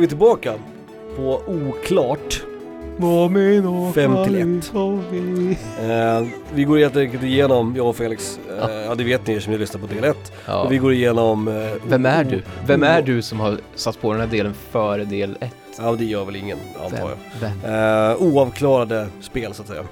är vi tillbaka på oklart. Fem till ett. Eh, vi går helt enkelt igenom, jag och Felix, eh, Ja. ja det vet ni som ni lyssnar på del 1. Ja. Vi går igenom... Eh, Vem är du? Vem är du som har satt på den här delen före del 1? Ja det gör väl ingen, antar jag. Vem? Eh, oavklarade spel så att säga.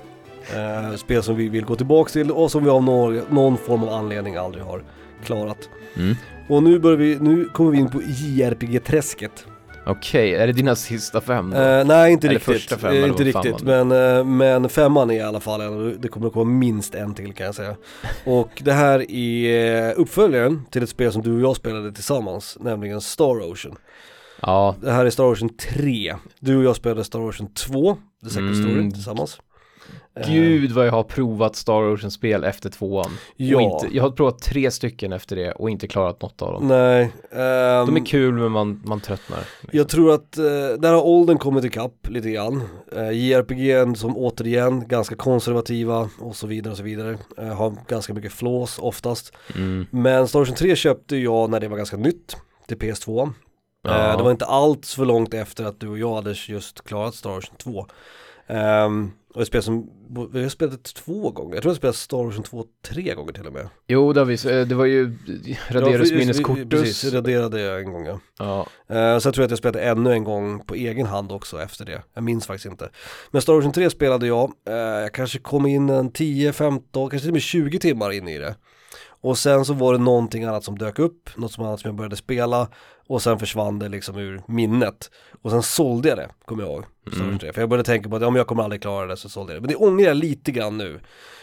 Eh, spel som vi vill gå tillbaka till och som vi av någon, någon form av anledning aldrig har klarat. Mm. Och nu börjar vi, nu kommer vi in på JRPG-träsket. Okej, är det dina sista fem? Eh, nej inte Eller riktigt, fem, Eh, inte riktigt. Men, eh, men femman är i alla fall det kommer att komma minst en till kan jag säga. Och det här är uppföljaren till ett spel som du och jag spelade tillsammans, nämligen Star Ocean. Ja, Det här är Star Ocean 3. Du och jag spelade Star Ocean 2, The Second Mm. Story, tillsammans. Eh, gud vad jag har provat Star Ocean-spel efter tvåan. Ja. Inte, jag har provat tre stycken efter det och inte klarat något av dem. Nej. ehm, De är kul men man, man tröttnar. Jag tror att eh, där har åldern kommit ikapp lite grann. Eh, JRPG som återigen ganska konservativa och så vidare och så vidare. Eh, har ganska mycket flås oftast. Mm. Men Star Ocean 3 köpte jag när det var ganska nytt till PS2. Ja. Eh, det var inte allt för långt efter att du och jag hade just klarat Star Ocean 2. Um, och ett spel som, vi har spelat det två gånger, jag tror jag spelat Star Ocean 2 tre gånger till och med. Jo, det, har vi, det var ju Raderus Ja, Cortus. Precis, raderade jag en gång ja. Ja. Uh, så jag tror att jag spelade ännu en gång på egen hand också efter det. Jag minns faktiskt inte. Men Star Ocean 3 spelade jag, Eh, jag kanske kom in en 10, 15, kanske till och med 20 timmar in i det. Och sen så var det någonting annat som dök upp, något som annat som jag började spela och sen försvann det liksom ur minnet. Och sen sålde jag det, kommer jag ihåg. Mm. 3. För jag började tänka på att ja, men jag kommer aldrig klara det, så sålde jag det. Men det ångrar jag lite grann nu.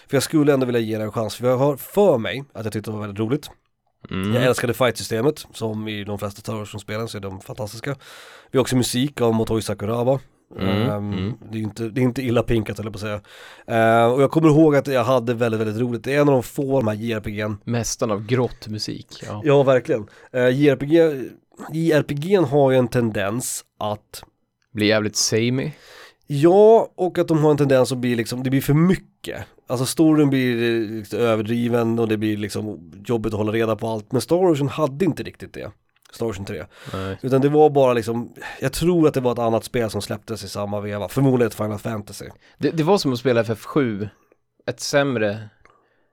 För jag skulle ändå vilja ge det en chans, för jag har för mig att jag tyckte det var väldigt roligt. Mm. Jag älskade fight-systemet, som i de flesta Star Wars-spelen så är de fantastiska. Vi har också musik av Motoi Sakuraba. Mm, Ehm, mm. Det, är inte, det är inte illa pinkat jag på att säga. Ehm, och jag kommer ihåg att jag hade väldigt, väldigt roligt. Det är en av de få de här JRPG'n. Mästaren av grått musik. Ja. Ja, verkligen. Uh, JRPG, JRPG'n har ju en tendens att Blir jävligt samey. Ja, och att de har en tendens att bli liksom, det blir för mycket. Alltså storyn blir eh, liksom överdriven och det blir liksom jobbigt att hålla reda på allt. Men Star Ocean hade inte riktigt det. Star Ocean 3. Nej. Utan det var bara liksom, jag tror att det var ett annat spel som släpptes i samma veva. Förmodligen ett Final Fantasy. Det, det var som att spela FF7, ett sämre,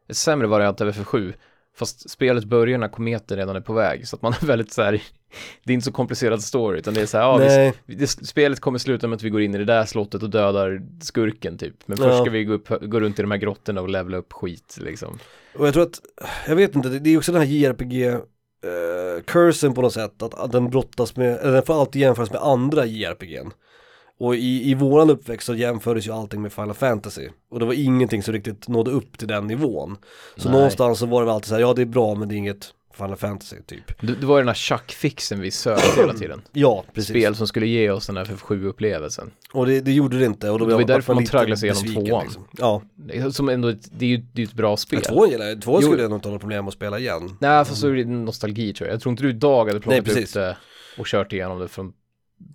ett sämre variant av FF7. Fast spelet börjar när kometen redan är på väg, så att man är väldigt så här, det är inte så komplicerad story, utan det är så här, ja, vi, det, spelet kommer sluta med att vi går in i det där slottet och dödar skurken typ. Men först Ja. ska vi gå, upp, gå runt i de här grottorna och levla upp skit liksom. och jag tror att, jag vet inte, det det är också den här JRPG eh, cursen på något sätt, att, att den brottas med, eller den får alltid jämföras med andra JRPG'n. Och i, i våran uppväxt så jämfördes ju allting med Final Fantasy. Och det var ingenting som riktigt nådde upp till den nivån. Så Nej. någonstans så var det väl alltid så här, ja det är bra men det är inget Final Fantasy typ. Det, det var ju den här chuck-fixen vi sökte hela tiden. Ja, precis. Spel som skulle ge oss den här FF7-upplevelsen. Och det, det gjorde det inte. Och då Det var ju därför man tragglade sig igenom tvåan. Liksom. Ja, Som ändå, det är ju det är ett bra spel. men tvåan gillar. Tvåan skulle jag nog inte ha något problem att spela igen. Nej, fast så är det nostalgi tror jag. Jag tror inte du idag hade plockat Nej, upp det och kört igenom det från...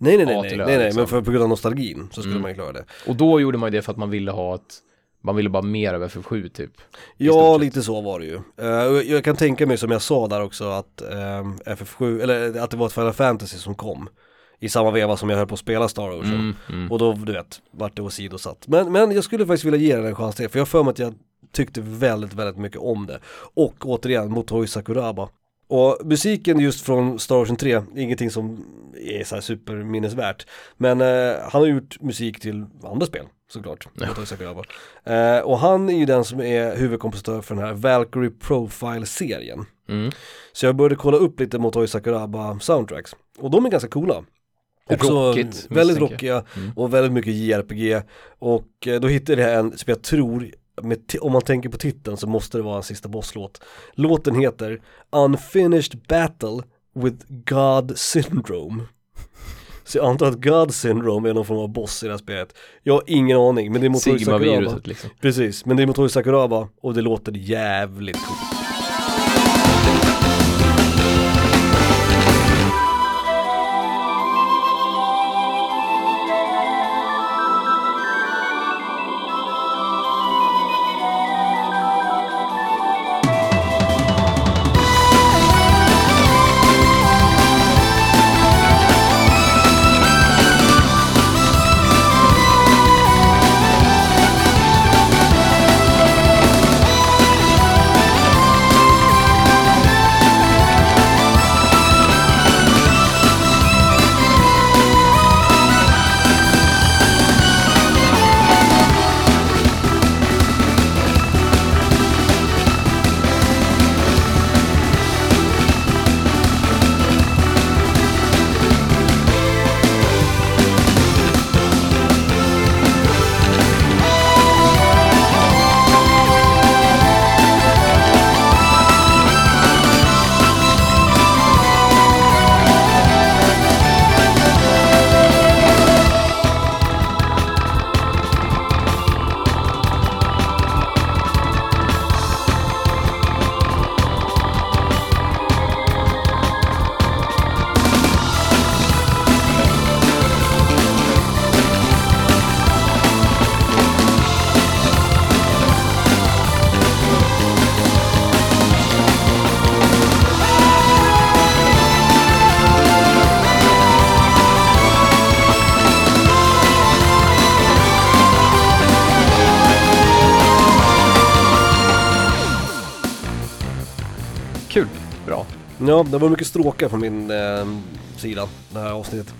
Nej nej nej, nej, nej, nej, liksom. men för, på grund av nostalgin så skulle Mm. man ju klara det. Och då gjorde man ju det för att man ville ha ett... Man ville bara mer av FF7 typ. Ja, lite så var det ju. Eh, och jag, kan tänka mig som jag sa där också att ehm, FF7, eller att det var ett Final Fantasy som kom. I samma veva som jag höll på att spela Star Ocean. Mm, mm. Och då, du vet, vart det åsidosatt. Men, men jag skulle faktiskt vilja ge den en chans till, för jag har för mig att jag tyckte väldigt, väldigt mycket om det. Och återigen, Motoi Sakuraba. Och musiken just från Star Ocean 3, är ingenting som är så här superminnesvärt. Men eh, han har gjort musik till andra spel, såklart. Ja. Eh, och han är ju den som är huvudkompositör för den här Valkyrie Profile-serien. Mm. Så jag började kolla upp lite Motoi Sakuraba soundtracks. Och de är ganska coola. Också Rockigt, väldigt rockiga Mm. och väldigt mycket JRPG. Och eh, då hittade jag en som jag tror, om man tänker på titeln så måste det vara en sista bosslåt. Låten heter Unfinished Battle with God Syndrome. Så jag antar att God Syndrome är någon form av boss i det här spelet. Jag har ingen aning, men det är Motoi Sakuraba. Sigma-viruset liksom. Precis, men det är Motoi Sakuraba och det låter jävligt coolt. Ja, det var mycket stråkar från min eh, sida, det här avsnittet.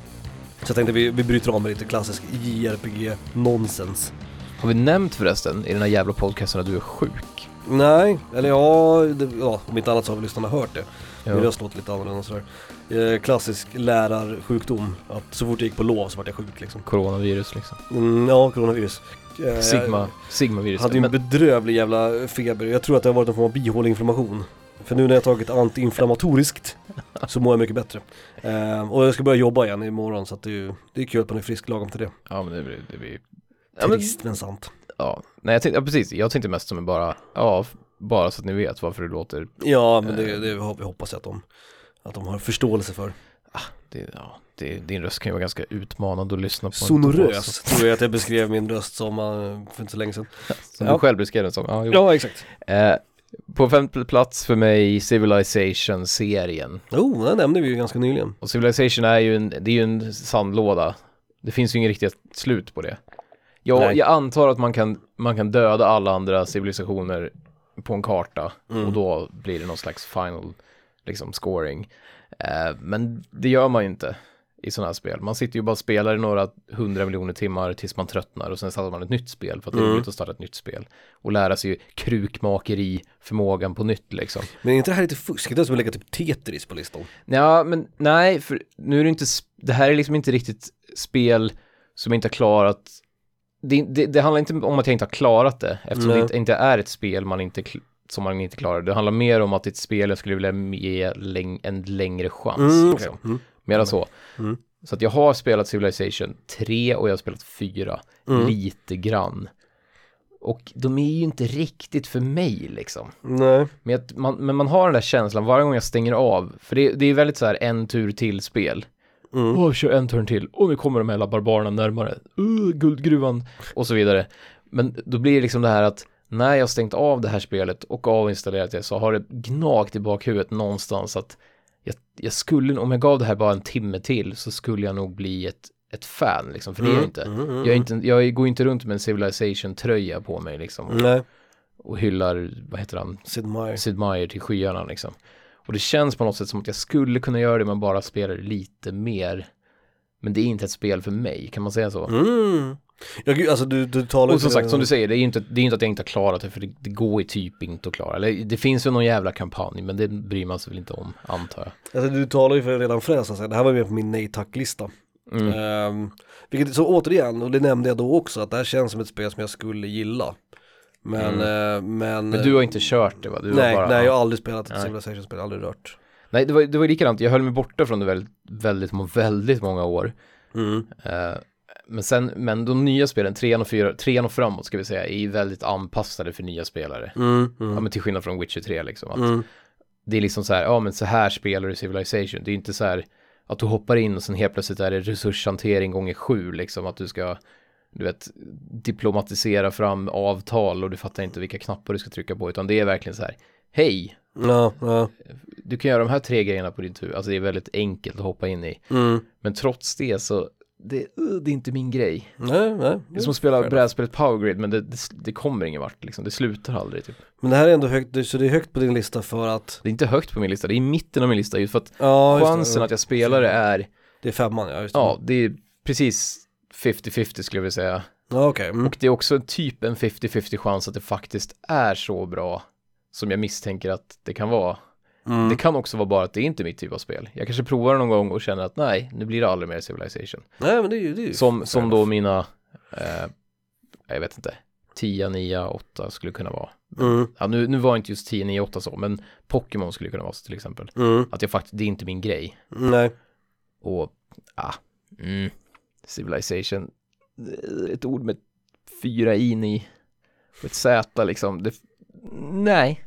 Så jag tänkte vi, vi bryter av med lite klassisk JRPG-nonsens. Har vi nämnt förresten i den här jävla podcasten att du är sjuk? Nej, eller ja, det, ja, om inte annat så har vi lyssnarna hört det. Min röst låter lite annorlunda och sådär. Eh, klassisk lärarsjukdom, att så fort jag gick på lov så vart jag sjuk liksom. Coronavirus liksom. Mm, ja, coronavirus. Eh, Sigma, Sigma-virus. hade ju en Men, bedrövlig jävla feber. Jag tror att det har varit en form av bihåleinflammation. För nu när jag tagit antiinflammatoriskt så mår jag mycket bättre. Eh, och jag ska börja jobba igen imorgon så att det är ju det är kul att man är frisk lagom till det. ja men det blir, det blir ja, men, Trist men sant. ja. Nej jag tänkte, ja precis, jag tänkte mest som en bara, ja, bara så att ni vet varför det låter, Ja men det, det har- vi hoppas jag att de, att de har förståelse för. det, ja, det, din röst kan ju vara ganska utmanande att lyssna på. Sonorös tror jag att jag beskrev min röst som eh, för inte så länge sedan. Som Ja. du själv beskrev den som. Ja, jo. Ja exakt. Eh, på femte plats för mig Civilization-serien. Oh, den nämnde vi ju ganska nyligen. Och Civilization är ju en, det är ju en sandlåda. Det finns ju inget riktigt slut på det. Jag, jag antar att man kan, man kan döda alla andra civilisationer på en karta Mm. och då blir det någon slags final liksom scoring. Eh, men det gör man ju inte i sådana här spel. Man sitter ju bara och spelar i några hundra miljoner timmar tills man tröttnar och sen startar man ett nytt spel för att det är Mm. roligt att starta ett nytt spel. Och lära sig krukmakeri förmågan på nytt liksom. Men är inte det här lite fusk? Det är som att lägga typ Tetris på listan. Ja, men nej, för nu är det inte, det här är liksom inte riktigt spel som inte har klarat, det, det, det handlar inte om att jag inte har klarat det, eftersom Nej. det inte, är ett spel man inte, som man inte klarar. Det handlar mer om att det är ett spel jag skulle vilja ge en längre chans. Mm, liksom. okej. mm. Mera så. Mm. Så att jag har spelat Civilization 3 och jag har spelat 4, Mm. lite grann. Och de är ju inte riktigt för mig liksom. Nej. Men, man, men man har den där känslan varje gång jag stänger av, för det, det är väldigt så här en tur till spel. Mm. Åh, kör en turn till, och nu kommer de här barbarerna närmare, uh, guldgruvan, och så vidare. Men då blir det liksom det här att när jag stängt av det här spelet och avinstallerat det så har det gnagt i bakhuvudet någonstans att jag, jag skulle, om jag gav det här bara en timme till så skulle jag nog bli ett, ett fan liksom, för det är jag inte. Mm, mm, Jag, är inte jag går inte runt med en Civilization-tröja på mig liksom och, och hyllar, vad heter han, Sid Meier. Sid Meier till skyarna liksom. Och det känns på något sätt som att jag skulle kunna göra det men bara spelar lite mer. Men det är inte ett spel för mig, kan man säga så? Mm. Ja gud, alltså du, du talar Och som sagt, som du säger, det är ju inte, det är inte att jag inte har klarat det, för det, det går ju typ inte att klara. Eller det finns ju någon jävla kampanj, men det bryr man sig väl inte om, antar jag. Alltså du talar ju för redan fräs, alltså. det här var ju med på min nej tack-lista. Mm. Ehm, vilket, så återigen, och det nämnde jag då också, att det här känns som ett spel som jag skulle gilla. Men, eh, men... Mm. Men du har inte kört det va? Du nej, bara, nej jag har aldrig spelat ett. Civilization-spel, aldrig rört. nej det, var, det var likadant, jag höll mig borta från det väldigt, väldigt, väldigt många år. Mm. Eh, men sen, men de nya spelen, trean och, fyra, trean och framåt ska vi säga, är ju väldigt anpassade för nya spelare. Mm. Ja Mm. men till skillnad från Witcher 3 liksom. Att Mm. Det är liksom så här, ja men så här spelar du Civilization. Det är inte så här att du hoppar in och sen helt plötsligt är det resurshantering gånger sju liksom. Att du ska, du vet, diplomatisera fram avtal och du fattar inte vilka knappar du ska trycka på. Utan det är verkligen så här, hej, Ja, ja. du kan göra de här tre grejerna på din tur. Alltså det är väldigt enkelt att hoppa in i. Mm. Men trots det så, det, uh, det är inte min grej. Nej, nej. Det är som att spela brädspelet Powergrid men det, det, det kommer ingen vart liksom. Det slutar aldrig typ. Men det här är ändå högt, så det är högt på din lista för att Det är inte högt på min lista, det är i mitten av min lista just för att Ja, chansen att jag spelar det är, Det är femman ja, just det. ja, det är precis 50-50 skulle jag vilja säga. Ja, okej. Mm. Och det är också typ en 50-50 chans att det faktiskt är så bra som jag misstänker att det kan vara. Mm. Det kan också vara bara att det är inte mitt typ av spel. Jag kanske provar det någon gång och känner att nej, nu blir det aldrig mer Civilization. Nej men det är ju, det är ju Som, som då mina, eh, jag vet inte, 10, 9, 8 skulle kunna vara. Mm. Ja, nu, nu var inte just 10, 9, 8 så, men Pokémon skulle kunna vara så till exempel. Mm. Att jag faktiskt, det är inte min grej. Nej. Och, ah, mm, Civilization, eh, ett ord med fyra in i, och ett Z liksom, det, nej.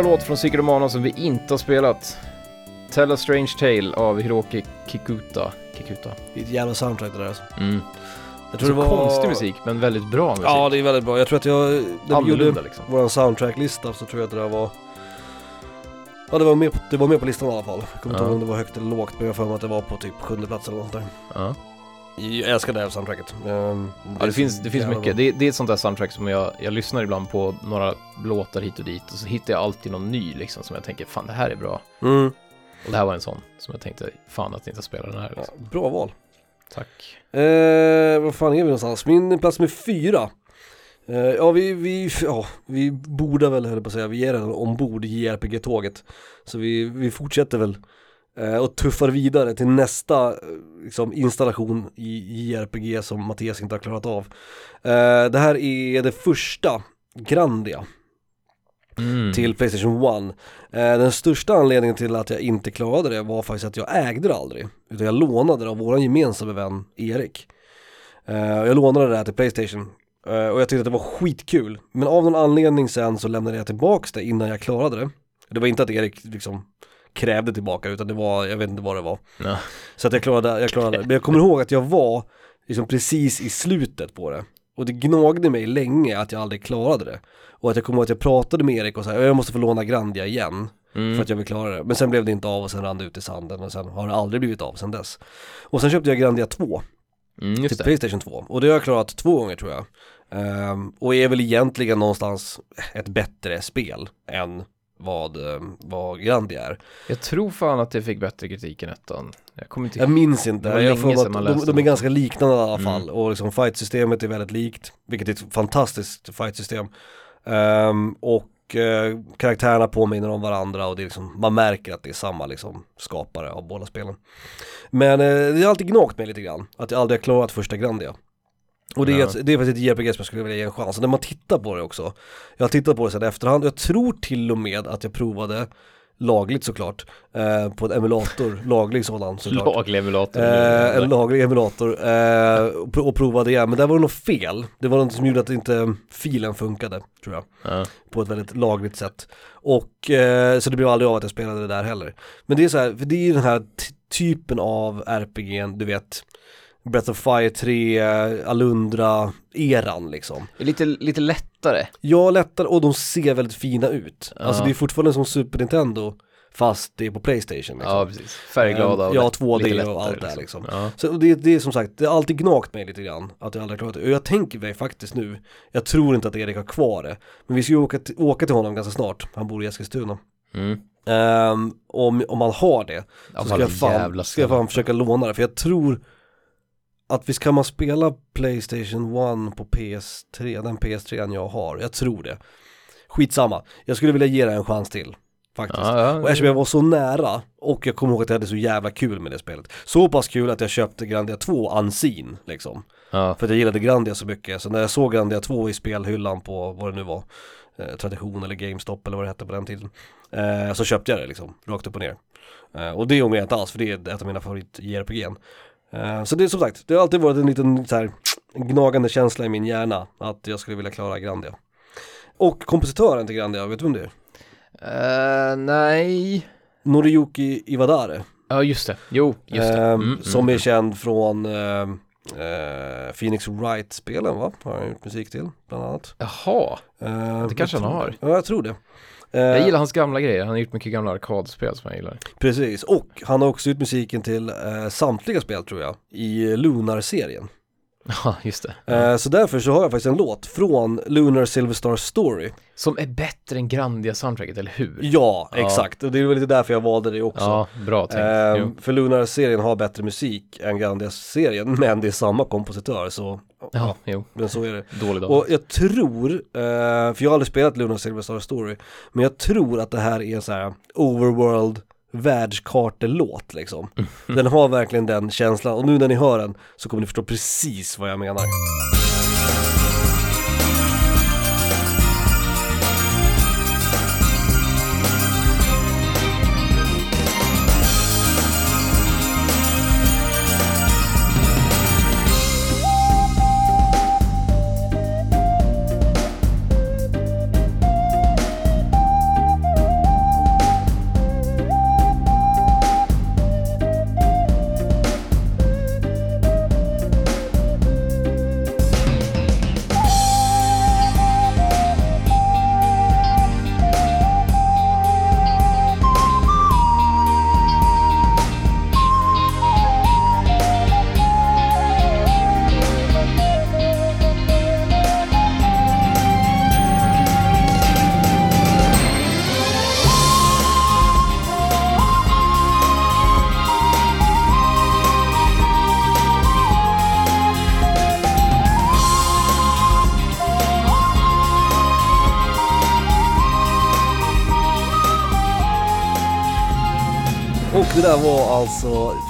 Skitbra låt från of Mana som vi inte har spelat. Tell a Strange Tale av Hiroki Kikuta. Kikuta. Det är ett jävla soundtrack det där alltså. Mm. Jag Så tror det var... konstig musik, men väldigt bra musik. Ja, det är väldigt bra. Jag tror att jag... När vi gjorde liksom. vår soundtracklista så tror jag att det där var... Ja, det var med på, det var med på listan i alla fall. Jag kommer inte ihåg om det var högt eller lågt, men jag har för mig att det var på typ sjunde plats eller något där. Ja. Jag älskar det här soundtracket. Ehm, Ja, det finns, det finns mycket. Det, det är ett sånt där soundtrack som jag, jag lyssnar ibland på några låtar hit och dit och så hittar jag alltid någon ny liksom som jag tänker, fan det här är bra. Mm. Och det här var en sån som jag tänkte, fan att inte spela den här Ja, liksom. bra val. Tack. Eh, vad fan är vi någonstans? Min plats med fyra. Eh, ja, vi, vi, ja, vi borde väl, höll på att säga, vi är redan ombord i JRPG-tåget. Så vi, vi fortsätter väl och tuffar vidare till nästa eh, liksom, installation i JRPG som Mattias inte har klarat av. Eh, det här är det första Grandia Mm. till Playstation 1. Eh, den största anledningen till att jag inte klarade det var faktiskt att jag ägde det aldrig. Utan jag lånade det av vår gemensamma vän Erik. Eh, jag lånade det här till Playstation. Eh, och jag tyckte att det var skitkul. Men av någon anledning sen så lämnade jag tillbaks det innan jag klarade det. Det var inte att Erik liksom krävde tillbaka utan det var, jag vet inte vad det var. Ja. Så att jag klarade, jag klarade det. Men jag kommer ihåg att jag var liksom precis i slutet på det. Och det gnagde mig länge att jag aldrig klarade det. Och att jag kommer ihåg att jag pratade med Erik och sa jag måste få låna Grandia igen. Mm. För att jag vill klara det. Men sen blev det inte av och sen rann det ut i sanden och sen har det aldrig blivit av sen dess. Och sen köpte jag Grandia 2 Mm, till det. Playstation 2. Och det har jag klarat två gånger tror jag. Ehm, och är väl egentligen någonstans ett bättre spel än vad, ehm, vad Grandia är. Jag tror fan att det fick bättre kritik än ettan. Jag kommer inte Jag minns inte, jag får att de, läste de är ganska liknande i alla Mm. fall och liksom fightsystemet är väldigt likt, vilket är ett fantastiskt fightsystem. Ehm, och eh, karaktärerna påminner om varandra och det är liksom, man märker att det är samma liksom skapare av båda spelen. Men eh, det har alltid gnagt mig lite grann, att jag aldrig har klarat första Grandia. Och det är, ett, det är faktiskt ett JRPG som jag skulle vilja ge en chans. Och när man tittar på det också, jag har tittat på det sedan i efterhand, jag tror till och med att jag provade lagligt såklart, eh, på en emulator, laglig sådan såklart. laglig emulator. Eh, en laglig emulator eh, och pro- och provade igen, men där var det något fel. Det var något som gjorde att inte filen funkade, tror jag, Ja. på ett väldigt lagligt sätt. Och eh, så det blev aldrig av att jag spelade det där heller. Men det är så här, för det är ju den här typen av RPG, du vet, Breath of Fire 3, Alundra-eran liksom. Lite, lite lättare. Ja, lättare och de ser väldigt fina ut. Alltså Ja. det är fortfarande som Super Nintendo, fast det är på Playstation liksom. Ja, precis. Färgglada och Ja, lätt- 2D lite och allt det här liksom. Ja. Så det, det är som sagt, det har alltid gnagt mig lite grann att jag aldrig har klarat det. Och jag tänker mig faktiskt nu, jag tror inte att Erik har kvar det. Men vi ska ju åka, till- åka till honom ganska snart, han bor i Eskilstuna. Mm. Ehm, om, om han har det, så ska jag, fan, ska jag fan försöka låna det. För jag tror att visst kan man spela Playstation 1 på PS3, den PS3 jag har, jag tror det. Skitsamma, jag skulle vilja ge det en chans till. Faktiskt. Ja, ja. Och eftersom jag var så nära och jag kommer ihåg att jag hade så jävla kul med det spelet. Så pass kul att jag köpte Grandia 2 unseen liksom. ja. För att jag gillade Grandia så mycket. Så när jag såg Grandia 2 i spelhyllan på vad det nu var, eh, Tradition eller GameStop eller vad det hette på den tiden. Eh, så köpte jag det liksom, rakt upp och ner. Eh, och det ångrar jag inte alls för det är ett av mina favorit JRPG. Eh, så det är som sagt, det har alltid varit en liten så här, gnagande känsla i min hjärna att jag skulle vilja klara Grandia. Och kompositören till Grandia, vet du vem det är? Eh, nej. Noriyuki Iwadare. Ja, just det. Jo, just det. Ehm, Mm, som mm, är känd från eh, Phoenix Wright-spelen va? Har han gjort musik till bland annat. Jaha, Ehm, Det kanske han har. Ja, jag tror det. Jag Ehm, gillar hans gamla grejer. Han har gjort mycket gamla arkadspel som jag gillar. Precis, och han har också gjort musiken till eh, samtliga spel tror jag, i Lunar-serien. Ja, just det. Eh, så därför så har jag faktiskt en låt från Lunar Silver Star Story. Som är bättre än Grandia-soundtracket, eller hur? Ja, Ja. exakt. Och det är väl lite därför jag valde det också. Ja, bra tänkt. Jo. för Lunar-serien har bättre musik än Grandia-serien, men det är samma kompositör så, Ja, jo. men så är det. Dålig dag. Och jag tror, eh, för jag har aldrig spelat Lunar Silver Star Story, men jag tror att det här är en så här overworld världskartelåt liksom. Den har verkligen den känslan och nu när ni hör den så kommer ni förstå precis vad jag menar.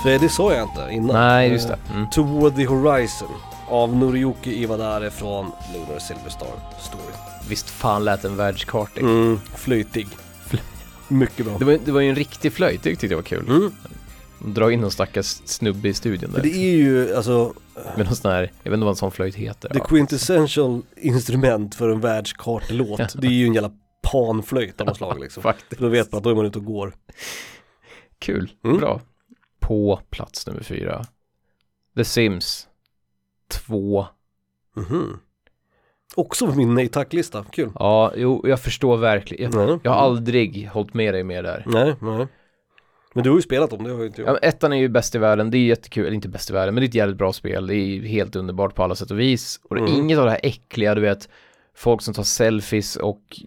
För det sa jag inte innan. Nej, just Eh, det. Mm. Toward the Horizon av Noriyuki Iwadare från Lunar Silverstar Story. Visst fan lät en världskartig. Mm, flöjtig. Mycket bra. Det, var, det var ju en riktig flöjt, det tyckte jag var kul. Mm. Dra in någon stackars snubbe i studion där. det är ju alltså Med någon sån här, jag vet inte vad en sån flöjt heter. the Ja. quintessential instrument för en världskartelåt. Det är ju en jävla panflöjt av något slag liksom. Faktiskt. Då vet man att då är man ute och går. Kul, Mm. bra. På plats nummer fyra. The Sims 2. Mhm. Också på min nej tack-lista, kul. Ja, jo, jag förstår verkligen. Jag, Nej. jag har aldrig hållit med dig mer där. Nej, nej. Men du har ju spelat dem, det har ju inte jag. Ja, ettan är ju bäst i världen, det är jättekul, eller inte bäst i världen, men det är ett jävligt bra spel, det är helt underbart på alla sätt och vis. Och det Mm. inget av det här äckliga, du vet, folk som tar selfies och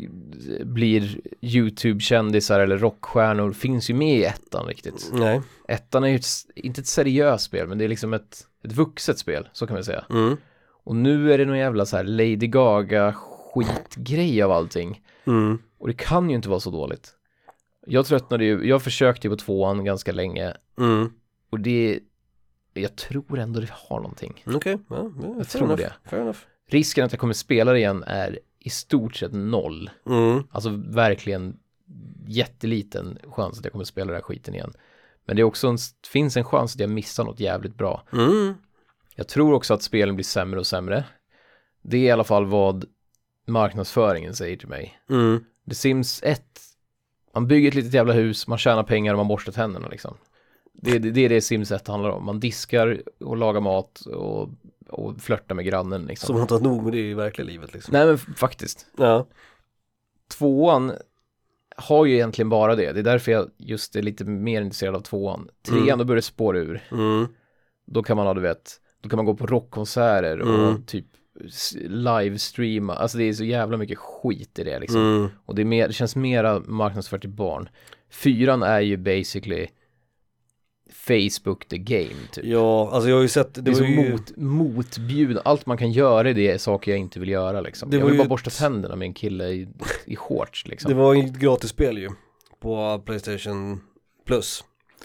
blir YouTube-kändisar eller rockstjärnor, finns ju med i ettan riktigt. Nej. Ettan är ju ett, inte ett seriöst spel, men det är liksom ett, ett vuxet spel, så kan man säga. Mm. Och nu är det någon jävla så här Lady Gaga skitgrej av allting. Mm. Och det kan ju inte vara så dåligt. Jag tröttnade ju, jag försökte ju på tvåan ganska länge Mm. och det, jag tror ändå det har någonting. Okej, ja, ja, Jag fair tror enough. det. Fair enough. Risken att jag kommer spela det igen är i stort sett noll. Mm. Alltså verkligen jätteliten chans att jag kommer spela den här skiten igen. Men det är också en, finns en chans att jag missar något jävligt bra. Mm. Jag tror också att spelen blir sämre och sämre. Det är i alla fall vad marknadsföringen säger till mig. Mm. The Sims 1, man bygger ett litet jävla hus, man tjänar pengar och man borstar tänderna liksom. Det, det, det är det Sims 1 handlar om. Man diskar och lagar mat och, och flörtar med grannen liksom. Som har nog med det i verkliga livet liksom. Nej men faktiskt. Ja. Tvåan har ju egentligen bara det. Det är därför jag just är lite mer intresserad av tvåan. Trean, Mm. då börjar det spåra ur. Mm. Då kan man ha, du vet, då kan man gå på rockkonserter och Mm. typ livestreama. Alltså det är så jävla mycket skit i det liksom. Mm. Och det, är mer, det känns mera marknadsfört till barn. Fyran är ju basically Facebook the game typ. Ja, alltså jag har ju sett, det, det är var så ju, mot, motbjudande. Allt man kan göra i det är saker jag inte vill göra liksom. Det jag vill ju bara borsta ett- tänderna med en kille i, i shorts liksom. det var ju ett gratisspel ju. På Playstation Plus.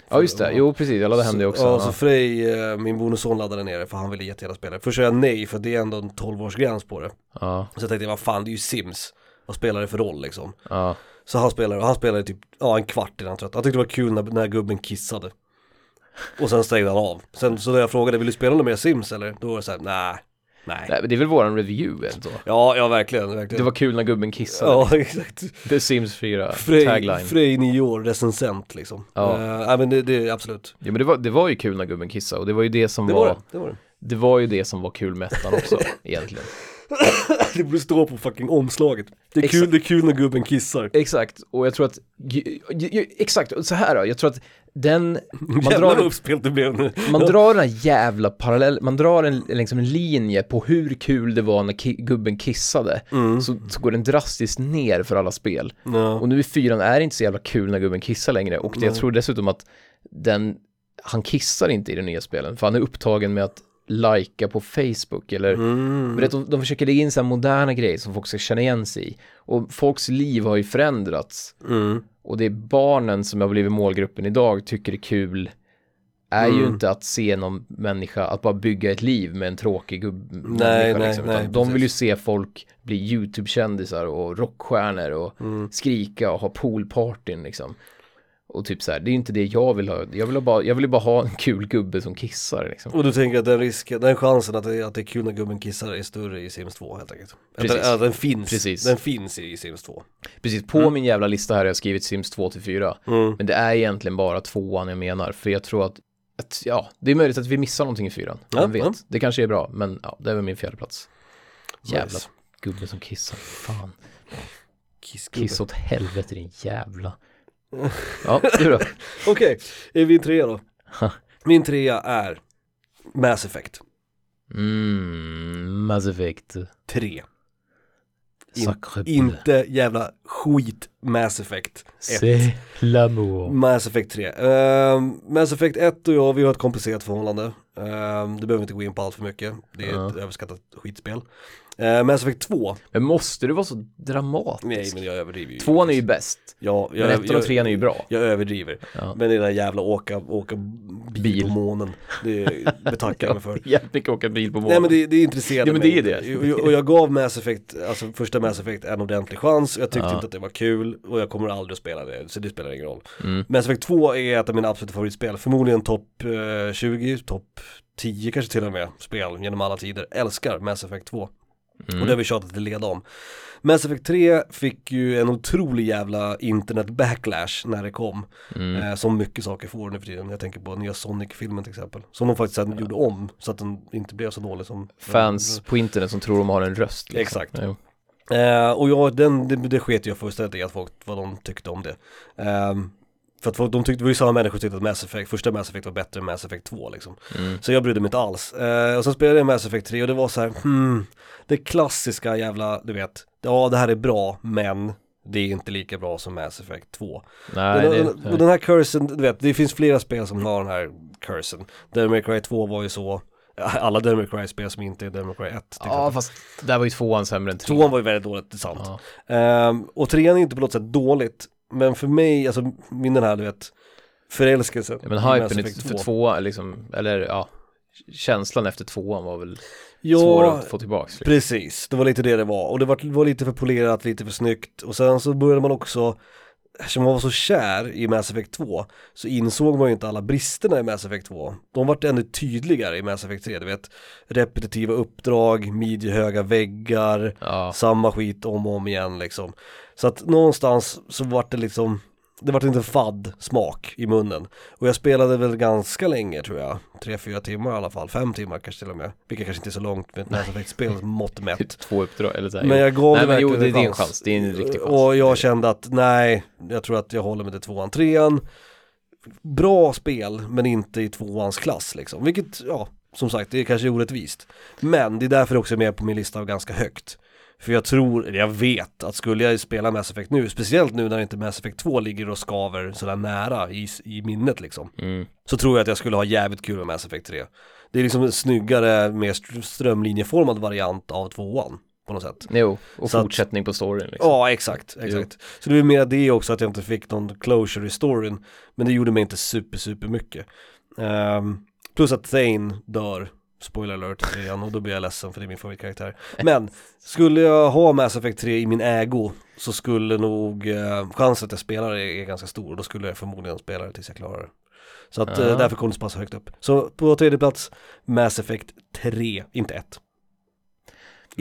ja just det, jo precis, jag laddade hem det också. Ja, Ja, så Frej, eh, min bonusson laddade ner det för han ville jättegärna spela det. Först sa jag nej för det är ändå en 12-årsgräns på det. ja, Så jag tänkte, vad fan det är ju Sims. Vad spelar det för roll liksom? ja. Så han spelade, han spelade typ, ja en kvart innan han trött. Han tyckte det var kul när, när gubben kissade. Och sen stängde han av. Sen så när jag frågade, vill du spela något mer Sims eller? Då var det såhär, nej. Nej. Nej, men det är väl våran review så. Ja, ja verkligen, verkligen. Det var kul när gubben kissade. Ja, exakt. The Sims 4, Frej, tagline. Frej nio år, recensent liksom. Ja. Uh, nej men det, det, absolut. Ja men det var, det var ju kul när gubben kissade och det var ju det som Det var, var det var det. det var ju det som var kul med ettan också egentligen. Det borde stå på fucking omslaget. Det är, Exakt. kul, det är kul när gubben kissar. Exakt, och jag tror att, exakt, så här då, jag tror att den, man Jävlar drar, uppspelt det blev nu. man drar den här jävla parallell, man drar en, liksom en linje på hur kul det var när ki- gubben kissade, Mm. så, så går den drastiskt ner för alla spel. Ja. Och nu i fyran är det inte så jävla kul när gubben kissar längre, och det, jag tror dessutom att den, han kissar inte i de nya spelen, för han är upptagen med att lajka på Facebook eller Mm. Det, de, de försöker lägga in så här moderna grejer som folk ska känna igen sig i. Och folks liv har ju förändrats. Mm. Och det är barnen som har blivit målgruppen idag tycker det är kul. Är ju Mm. inte att se någon människa, att bara bygga ett liv med en tråkig gubb Nej, människa, nej, liksom. nej, de vill ju se folk bli YouTube-kändisar och rockstjärnor och Mm. skrika och ha poolpartyn liksom. Och typ så här, det är inte det jag vill ha. Jag vill, bara, jag vill bara ha en kul gubbe som kissar liksom. Och du tänker att den risken, den chansen att det, att det är kul när gubben kissar är större i Sims 2 helt enkelt? Att Precis. den, att den finns, Precis. den finns i Sims 2. Precis, på min jävla lista här har jag skrivit Sims 2 till 4. Mm. Men det är egentligen bara tvåan jag menar, för jag tror att, att ja, det är möjligt att vi missar någonting i fyran. Ja, vet? ja. Det kanske är bra, men ja, det är väl min fjärde plats. Jävla Nice. gubbe som kissar, fan. Kissgubbe. Kiss åt helvete din jävla. Ja, du då? Okej, är vi trea då? Min trea är Mass Effect Mm, Mass Effect. 3. In-. Inte jävla skit Mass Effect 1. C'est l'amour. Mass Effect 3. Ehm, Mass Effect 1 och jag, vi har ett komplicerat förhållande. Ehm, det behöver vi inte gå in på allt för mycket. Det är Ja. ett överskattat skitspel. Uh, Mass Effect 2, Men måste du vara så dramatisk? nej men jag överdriver ju. Tvåan är ju bäst, Ja, men jag, ettan och jag, trean är ju bra. jag överdriver. Ja. Men det är där jävla åka, åka bil, Bil. på månen. Det betackar jag mig för. Jävligt mycket åka bil på Nej månen. men det, det intresserade Ja, men mig det är inte. det. Och, och jag gav Mass Effect, alltså första Mass Effect en ordentlig chans. Jag tyckte Ja. inte att det var kul och jag kommer aldrig att spela det, så det spelar ingen roll. Mm. Mass Effect 2 är ett av mina absoluta favoritspel, förmodligen topp eh, 20, topp 10 kanske till och med spel genom alla tider. Älskar Mass Effect 2 Mm. och det har vi tjatat till leda om. Mass Effect 3 fick ju en otrolig jävla internet backlash när det kom. Mm. Eh, som mycket saker får nu för tiden. Jag tänker på nya Sonic-filmen till exempel. Som de faktiskt sen gjorde om så att den inte blev så dålig som Fans på internet som tror de har en röst. Liksom. Exakt. Jo. Eh, och jag, den, det, det sket jag fullständigt i att folk, vad de tyckte om det. Ehm, för att folk, de tyckte, det var ju samma människor som tyckte att Mass Effect, första Mass Effect var bättre än Mass Effect 2 liksom. Mm. Så jag brydde mig inte alls. Eh, och sen spelade jag Mass Effect 3 och det var så här, hmm, det klassiska jävla, du vet, ja det här är bra men det är inte lika bra som Mass Effect 2. Nej, den, det, och den här cursen, du vet, det finns flera spel som har den här cursen. Devil May Cry 2 var ju så, alla Devil May Cry-spel som inte är Devil May Cry 1 till Ja, exempel. fast där var ju tvåan sämre än trean. Tvåan var ju väldigt dåligt, det är sant. Ja. Ehm, och trean är inte på något sätt dåligt, men för mig, alltså min den här, du vet, förälskelsen. Ja, men hypen för 2. tvåan, liksom, eller ja, känslan efter tvåan var väl Ja, svår att få tillbaks. Liksom. Precis, det var lite det det var. Och det var, var lite för polerat, lite för snyggt. Och sen så började man också, eftersom man var så kär i Mass Effect 2, så insåg man ju inte alla bristerna i Mass Effect 2. De vart ännu tydligare i Mass Effect 3, du vet. Repetitiva uppdrag, midjehöga väggar, Ja, samma skit om och om igen liksom. Så att någonstans så vart det liksom, det vart inte fadd smak i munnen. Och jag spelade väl ganska länge tror jag, tre, fyra timmar i alla fall, fem timmar kanske till och med. Vilket kanske inte är så långt med ett Mass Effect-spel mått mätt. typ två uppdrag eller så här. Men jag gav Nej, det men jo, verkligen det är din chans. Det är en riktig chans. Och jag kände att nej, jag tror att jag håller mig till tvåan. Trean, bra spel men inte i tvåans klass liksom. Vilket, ja, som sagt, det är kanske orättvist. Men det är därför också är med på min lista av ganska högt. För jag tror, eller jag vet att skulle jag spela Mass Effect nu, speciellt nu när inte Mass Effect 2 ligger och skaver sådär nära i, i minnet liksom. Mm. Så tror jag att jag skulle ha jävligt kul med Mass Effect 3. Det är liksom en snyggare, mer str- strömlinjeformad variant av tvåan på något sätt. Jo, och Så att- fortsättning på storyn liksom. Ja, exakt, exakt. Så det är mer det också att jag inte fick någon closure i storyn. Men det gjorde mig inte super, super mycket. Ehm, plus att Thane dör, spoiler alert igen, och då blir jag ledsen för det är min favoritkaraktär. Men, skulle jag ha Mass Effect 3 i min ägo så skulle nog eh, chansen att jag spelar det är ganska stor. Då skulle jag förmodligen spela det tills jag klarar det. Så att eh, Ja. därför kom det så pass högt upp. Så på tredje plats, Mass Effect 3, inte 1.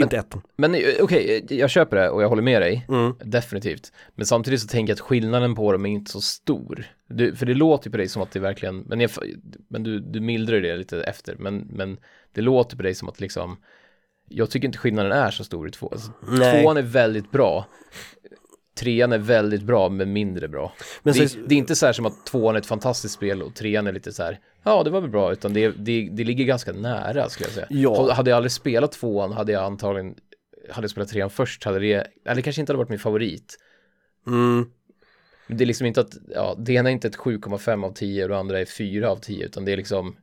Inte 1. Men eh, okej, jag köper det och jag håller med dig. Mm. Definitivt. Men samtidigt så tänker jag att skillnaden på dem är inte så stor. Du, för det låter på dig som att det verkligen, men, jag, men du, du mildrar det lite efter. Men, men det låter på dig som att liksom, jag tycker inte skillnaden är så stor i två. Alltså, tvåan är väldigt bra. Trean är väldigt bra men mindre bra. Men det, så- det är inte så här som att tvåan är ett fantastiskt spel och trean är lite så här, ja det var väl bra, utan det, det, det ligger ganska nära skulle jag säga. Ja. Hade jag aldrig spelat tvåan hade jag antagligen, hade jag spelat trean först hade det, eller kanske inte hade varit min favorit. Mm. Det är liksom inte att, ja, det ena är inte ett 7,5 av 10 och det andra är 4 av 10, utan det är liksom,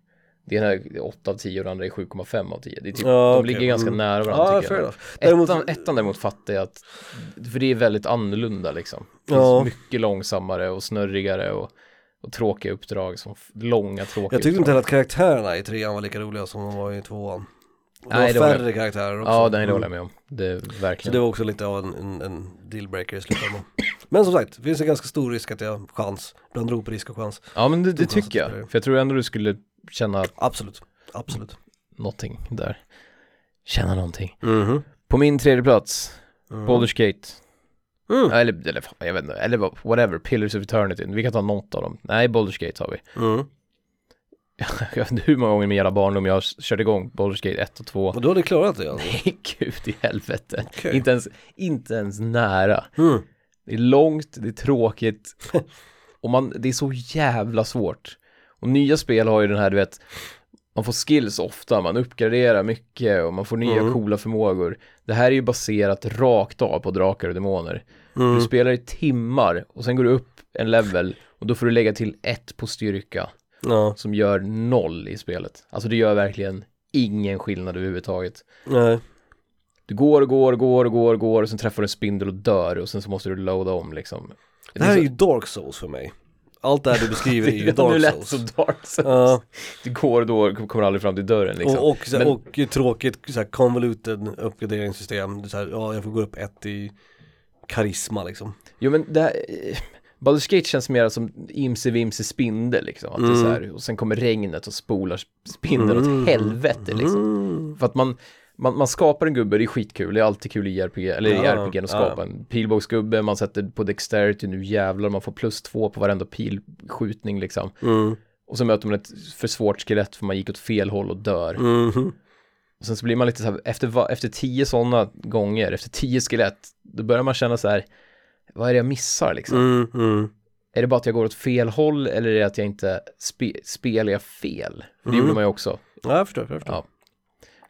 det ena är 8 av 10 och det andra är 7,5 av 10. Det är typ, Ja, de okej. ligger ganska Mm. nära varandra Ja, tycker jag. Däremot- Ettan, ettan däremot fattar jag att, för det är väldigt annorlunda liksom. Det Ja. är mycket långsammare och snurrigare och, och tråkiga uppdrag, som långa tråkiga Jag tyckte inte heller att karaktärerna i trean var lika roliga som de var i tvåan. Det Nej, det var färre karaktärer också. Ja, nej, det Mm. håller jag med om. Det är Så verkligen. det var också lite av en, en, en dealbreaker i slutändan. Men som sagt, det finns en ganska stor risk att jag chans. Ibland ropar risk och chans. Ja, men det, det tycker jag. det. För jag tror ändå du skulle känna Absolut, absolut. någonting där. Känna någonting. Mhm. På min tredje plats, Mm. Baldur's Gate. Mm. Eller, eller fan, jag vet inte, eller vad- whatever, Pillars of Eternity. Vi kan ta något av dem. Nej, Baldur's Gate har vi. Mm. Jag vet inte hur många gånger i min jävla barndom jag har kört igång Baldur's Gate 1 och 2. Och då har du klarat det alltså? Nej, gud i helvete. Okej. Inte, ens, inte ens nära. Mm. Det är långt, det är tråkigt och man, det är så jävla svårt. Och nya spel har ju den här, du vet, man får skills ofta, man uppgraderar mycket och man får nya Mm. coola förmågor. Det här är ju baserat rakt av på drakar och demoner. Mm. Du spelar i timmar och sen går du upp en level och då får du lägga till ett på styrka. Ja, som gör noll i spelet. Alltså det gör verkligen ingen skillnad överhuvudtaget. nej. Du går och går och går och går och går och sen träffar du en spindel och dör och sen så måste du loada om liksom. Det här är ju Dark Souls för mig. Allt det här du beskriver är ju nu Dark lät Souls. så dark Souls. Ja, Du går då kommer aldrig fram till dörren liksom. och, och, så, Men- och tråkigt så här convoluted uppgraderingssystem. Det är Så här, ja, jag får gå upp ett i karisma liksom. Jo men det här, Baldur's Gate känns mer som imse vimse spindel liksom. Att det är så här, och sen kommer regnet och spolar spindeln åt helvete liksom. Mm. För att man, man, man skapar en gubbe, det är skitkul, det är alltid kul i RPG, eller i Ja, RPG att ja. skapa en pilbågsgubbe, man sätter på dexterity, nu jävlar, man får plus två på varenda pilskjutning liksom. Mm. Och så möter man ett för svårt skelett för man gick åt fel håll och dör. Mhm. Och sen så blir man lite så här, efter, efter tio sådana gånger, efter tio skelett, då börjar man känna så här, vad är det jag missar liksom? Mm, mm. Är det bara att jag går åt fel håll eller är det att jag inte spe, spelar jag fel? För det Mm. gjorde man ju också. Ja, jag förstår, jag förstår. Ja.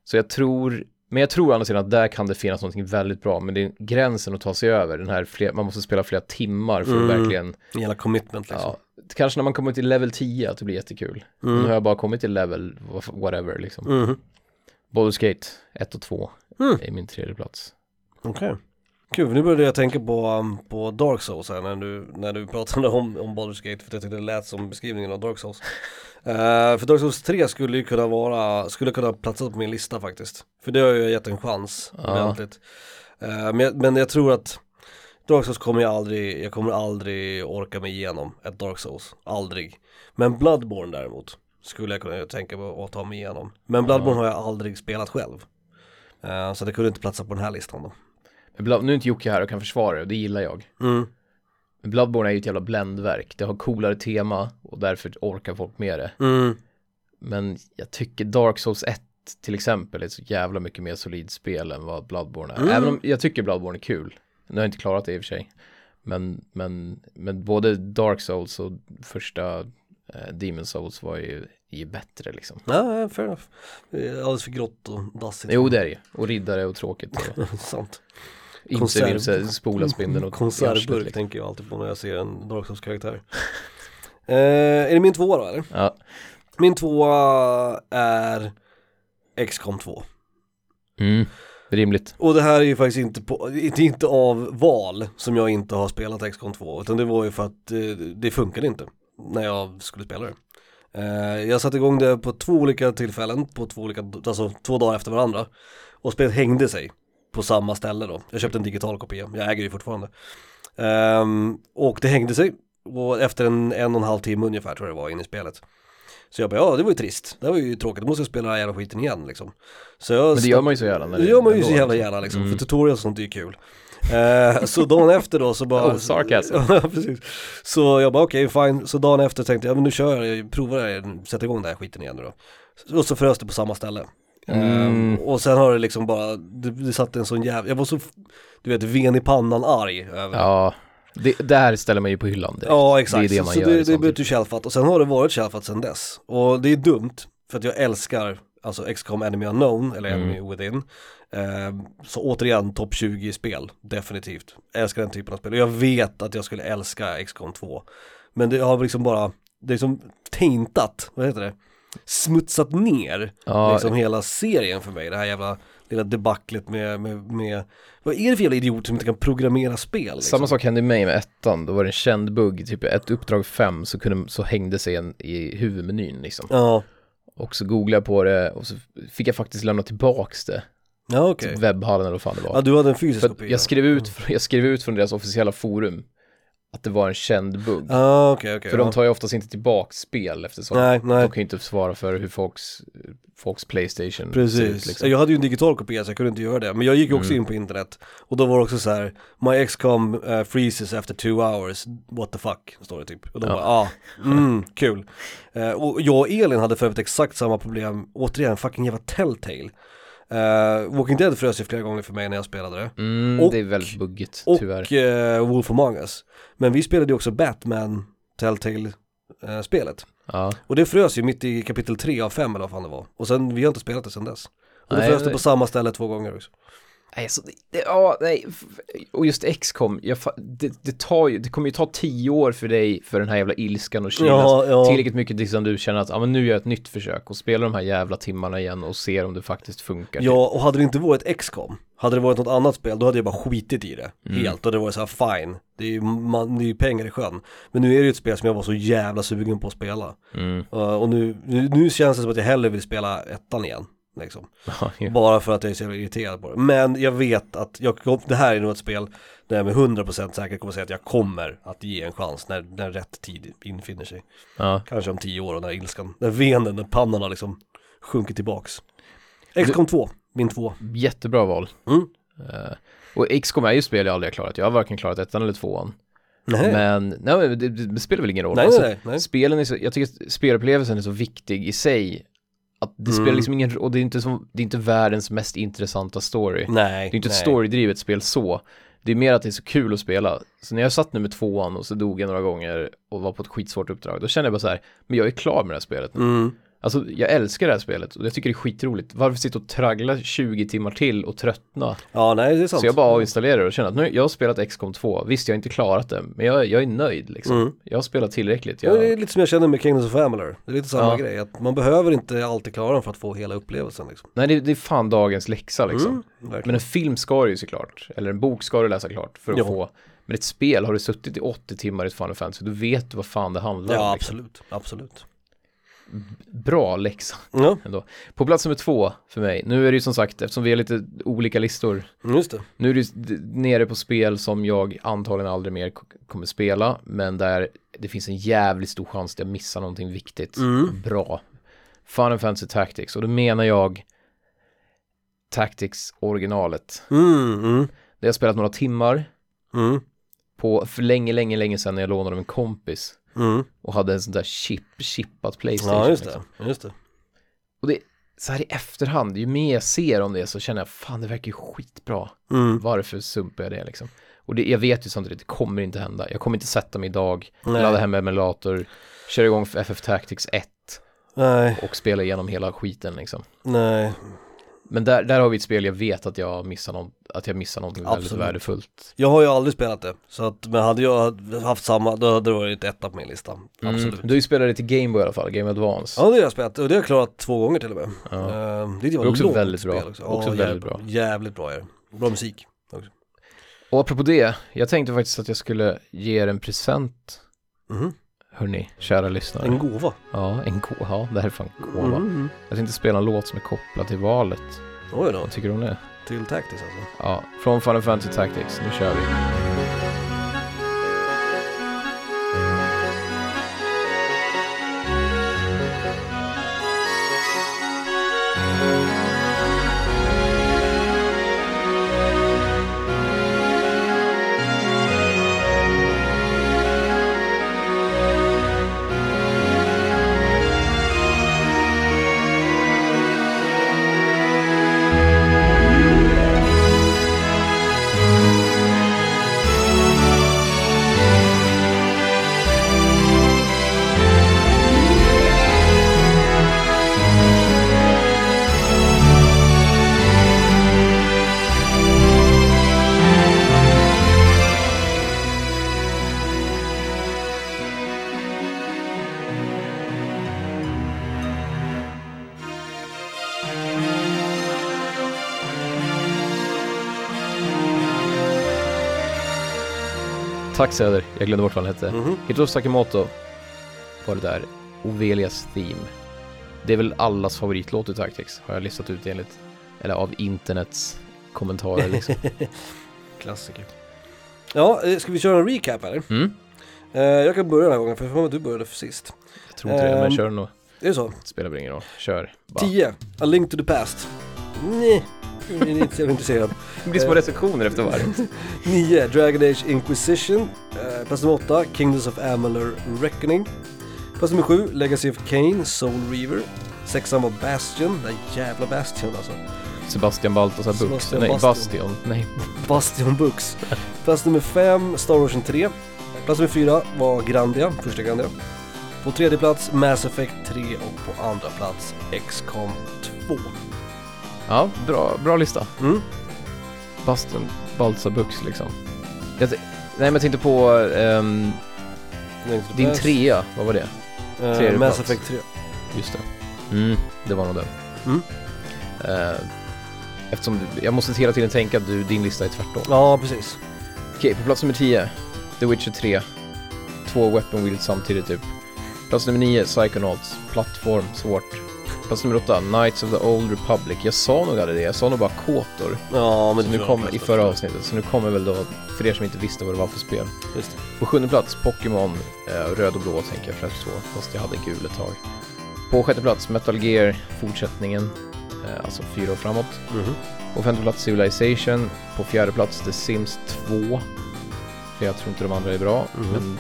Så jag tror, men jag tror å andra sidan att där kan det finnas någonting väldigt bra, men det är gränsen att ta sig över, den här fler, man måste spela flera timmar för Mm. att verkligen, Hela commitment liksom. ja, kanske när man kommer till level 10 att det blir jättekul. Mm. Nu har jag bara kommit till level whatever liksom. Mhm. Baldur's Gate 1 och 2 Mm. är min tredje plats. Okej. Kul, nu började jag tänka på, um, på Dark Souls här när du, när du pratade om, om Baldur's Gate för jag tyckte det lät som beskrivningen av Dark Souls. Eh, för Dark Souls 3 skulle ju kunna vara, skulle kunna platsa på min lista faktiskt. För det har jag gett en chans Ja. ordentligt. Eh, men, jag- men jag tror att Dark Souls kommer jag aldrig, jag kommer aldrig orka mig igenom ett Dark Souls. Aldrig. Men Bloodborne däremot skulle jag kunna tänka på att ta mig igenom. Men Bloodborne har jag aldrig spelat själv. Eh, så det kunde inte platsa på den här listan då. Blood, nu är inte Jocke här och kan försvara det, och det gillar jag. Mm. Men Bloodborne är ju ett jävla bländverk, det har coolare tema och därför orkar folk med det. Mm. Men jag tycker Dark Souls 1 till exempel är ett så jävla mycket mer solid spel än vad Bloodborne är. Mm. Även om jag tycker Bloodborne är kul. Nu har jag inte klarat det i och för sig. Men, men, men både Dark Souls och första eh, Demon Souls var ju, ju bättre liksom. Ja, fair enough. Alldeles för grått och dassigt. Jo det är det ju. Och riddare och tråkigt. Och Sant. Imse Konserv- vimse spola spindeln och Konservburk liksom. tänker jag alltid på när jag ser en Dark Souls karaktär. eh, är det min tvåa då eller? Ja. Min tvåa är XCOM 2. Mm. Rimligt. Och det här är ju faktiskt inte, på, det inte av val som jag inte har spelat XCOM 2 utan det var ju för att eh, det funkade inte när jag skulle spela det. Eh, jag satte igång det på två olika tillfällen, på två olika, alltså två dagar efter varandra. Och spelet hängde sig på samma ställe då. Jag köpte en digital kopia, jag äger ju fortfarande. Ehm, och det hängde sig, och efter en, en och en halv timme ungefär tror jag det var in i spelet. Så jag bara, ja det var ju trist, det var ju tråkigt, då måste jag spela den här jävla skiten igen liksom. Så jag Men det gör man ju så gärna. det gör man ju så jävla liksom. gärna liksom, Mm. för tutorials och sånt är ju kul. Eh, så dagen efter då så bara... Oh, sarcasm. ja, precis. Så jag bara okej, fine. Så dagen efter tänkte jag, ja, men nu kör jag, jag provar det, sätter igång den här skiten igen nu då. Och så frös det på samma ställe. Mm. Eh, och sen har det liksom bara, det, det satt en sån jävla, jag var så, du vet, ven i pannan arg över Ja, det, där ställer man ju på hyllan direkt. Ja exakt, Det är det man så gör i det, det blev ju shelfat och sen har det varit shelfat sen dess. Och det är dumt, för att jag älskar alltså XCOM Enemy Unknown, eller Mm. Enemy Within. Eh, så återigen topp 20 spel, definitivt. Jag älskar den typen av spel och jag vet att jag skulle älska XCOM 2. Men det har liksom bara, det är som taintat, vad heter det? Smutsat ner Ja, liksom hela serien för mig, det här jävla lilla debaclet med, med, med vad är det för jävla idiot som inte kan programmera spel? Liksom? Samma sak hände mig med ettan, då var det en känd bugg, typ ett uppdrag fem så, kunde, så hängde sig en i huvudmenyn liksom. Ja, Och så googlade jag på det och så fick jag faktiskt lämna tillbaks det. ja okej. Typ webbhallen eller vad fan det var. Ja du hade en fysisk kopia? jag skrev, ut, jag skrev ut från deras officiella forum att det var en känd bugg. Ja okej okej. För ja. de tar ju oftast inte tillbaks spel eftersom Nej, nej. de kan ju inte svara för hur folks, folks Playstation Precis, ser ut liksom. jag hade ju en digital kopia så jag kunde inte göra det. Men jag gick ju också Mm. in på internet och då var det också så här, My XCOM uh, freezes after two hours, what the fuck, står det typ. Och då Ja. bara, ah, mm, kul. Eh, och jag och Elin hade för övrigt exakt samma problem, återigen, fucking jävla Telltale. Uh, Walking Dead frös ju flera gånger för mig när jag spelade det. Mm, Och- det är väldigt buggigt Och tyvärr. uh, Wolf Among Us. Men vi spelade ju också Batman Telltale-spelet. Ja. Och det frös ju mitt i kapitel 3 av 5 eller vad fan det var. Och sen, vi har inte spelat det sen dess. Och då Nej, frös det det- på samma ställe två gånger också. Nej, så det, ja, nej, och just XCOM, det, det tar ju, det kommer ju ta tio år för dig för den här jävla ilskan och kylas Ja, ja. tillräckligt mycket tills du känner att, ja men nu gör jag ett nytt försök och spelar de här jävla timmarna igen och ser om det faktiskt funkar. Ja, och hade det inte varit XCOM, hade det varit något annat spel, då hade jag bara skitit i det Mm. helt och det var så här fine, det är ju, man, det är ju pengar i sjön. Men nu är det ju ett spel som jag var så jävla sugen på att spela. Mm. Uh, och nu, nu, nu känns det som att jag hellre vill spela ettan igen. Liksom. Ja. Bara för att jag är så irriterad på det. Men jag vet att jag, det här är nog ett spel där jag med 100% säkert kommer säga att jag kommer att ge en chans när, när rätt tid infinner sig. ja. Kanske om tio år och när ilskan, när venen, när pannan har liksom sjunkit tillbaks. XCOM 2, min två. Jättebra val. Mm. Eh, och XCOM är ju spel jag aldrig har klarat. Jag har varken klarat ettan eller tvåan. Nej. Men, nej, det, det spelar väl ingen roll. nej, Alltså, nej, nej. Spelen är så, jag tycker att spelupplevelsen är så viktig i sig. Att det Mm. spelar liksom ingen och det är inte som, det är inte världens mest intressanta story. Nej, Det är inte ett nej. storydrivet spel så. Det är mer att det är så kul att spela. Så när jag satt nu med tvåan och så dog jag några gånger och var på ett skitsvårt uppdrag, då kände jag bara så här, men jag är klar med det här spelet nu. Mm. Alltså jag älskar det här spelet och jag tycker det är skitroligt. Varför sitta och traggla 20 timmar till och tröttna? Ja, nej, det är sant. Så jag bara avinstallerar det och känner att nu, jag har spelat XCOM 2, visst jag har inte klarat det, men jag, jag är nöjd liksom. Mm. Jag har spelat tillräckligt. Ja, det är Jag, lite som jag känner med Kingdoms of Amalur. Det är lite samma Ja. grej, att man behöver inte alltid klara dem för att få hela upplevelsen liksom. nej det, det är fan dagens läxa liksom. Mm. Men en film ska du ju såklart, eller en bok ska du läsa klart för att Ja. få Men ett spel, har du suttit i 80 timmar i ett Final Fantasy, då vet du vad fan det handlar Ja, om. Liksom. absolut, absolut. Bra läxa Ja, ändå. På plats nummer två för mig, nu är det ju som sagt, eftersom vi har lite olika listor, just det. nu är det nere på spel som jag antagligen aldrig mer kommer spela, men där det finns en jävligt stor chans att jag missar någonting viktigt. Mm. Bra. Final Fantasy Tactics, och då menar jag Tactics originalet. Mm, mm, Det har jag spelat några timmar mm, på, för länge, länge, länge sedan när jag lånade av en kompis mm. och hade en sån där chip, chippat Playstation. Ja, just liksom. det, just det. Och det, så här i efterhand, ju mer jag ser om det så känner jag, fan det verkar ju skitbra. Mm. Varför sumpar jag det liksom? Och det, jag vet ju samtidigt, det kommer inte hända. Jag kommer inte sätta mig idag, Nej. ladda hem emulator, köra igång FF Tactics 1 Nej, och spela igenom hela skiten liksom. nej, Men där, där har vi ett spel jag vet att jag missar, någon, att jag missar någonting väldigt Absolut. värdefullt. jag har ju aldrig spelat det. Så att, men hade jag haft samma, då hade det varit etta på min lista. Absolut. Mm. Du spelat det till Game Boy i alla fall, Game Advance. Ja det har jag spelat och det har jag klarat två gånger till och med. Ja. Ehm, det var är också väldigt bra. Också, Också ja, väldigt bra. Jävligt bra är det. Bra musik. också. Och apropå det, jag tänkte faktiskt att jag skulle ge er en present, Mhm. Hörni, kära lyssnare. En gåva. Ja, en gåva. Ja, det här är fan gåva. Mm. Jag tänkte spela en låt som är kopplad till valet. Oj då, Vad tycker du om det? till Tactics alltså. Ja, från Final Fantasy Tactics. Nu kör vi. Söder, jag glömde bort vad han hette. Mhm. Hitoshi Sakamoto var det där. Ovelias Theme. Det är väl allas favoritlåt i Tactics, har jag listat ut enligt, eller av internets kommentarer liksom. Klassiker. Ja, eh, ska vi köra en recap eller? Mm? Eh, jag kan börja den här gången för jag mig att du började för sist. Jag tror inte det, men Ehm. kör nog. Är det så? Spelar väl ingen roll. Kör. Bara. 10. A Link to the Past. Nej, är inte så jävla intresserad. Det blir små recensioner efter varje. 9. Dragon Age Inquisition. Eh, plats nummer 8. Kingdoms of Amalur Reckoning. Plats nummer 7. Legacy of Kane, Soul Reaver. Sexan var Bastion, den jävla Bastion alltså. Sebastian Baltasar Bux. Sebastian Nej, Bastion. Bastion. Nej. Bastion Books. Plats nummer 5, Star Ocean 3. Plats nummer 4 var Grandia, första Grandia. På tredje plats Mass Effect 3 och på andra plats XCOM 2. Ja, bra, bra lista. Mm. Basten Balsabux liksom. Jag, t- nej men jag tänkte på ehm, din Past. trea, vad var det? Eh, tredje Mass plats. Effect 3. Just det. Mm, det var nog den. Mm. Eh, eftersom du, jag måste hela tiden tänka att du, din lista är tvärtom. Ja, precis. Okej, på plats nummer 10, The Witcher 3. Två weapon wheels samtidigt typ. Plats nummer 9, Psychonauts. Plattform, svårt. Plats nummer 8, Knights of the Old Republic. Jag sa nog aldrig det, jag sa nog bara Kotor. Ja, men nu kom, I förra avsnittet, så nu kommer väl då, för er som inte visste vad det var för spel. Just det. På sjunde plats, Pokémon, eh, röd och blå tänker jag främst så, fast jag hade gul ett tag. På sjätte plats, Metal Gear, fortsättningen, eh, alltså fyra år framåt. Mhm. På femte plats Civilization. På fjärde plats The Sims 2. För jag tror inte de andra är bra. Mhm. Men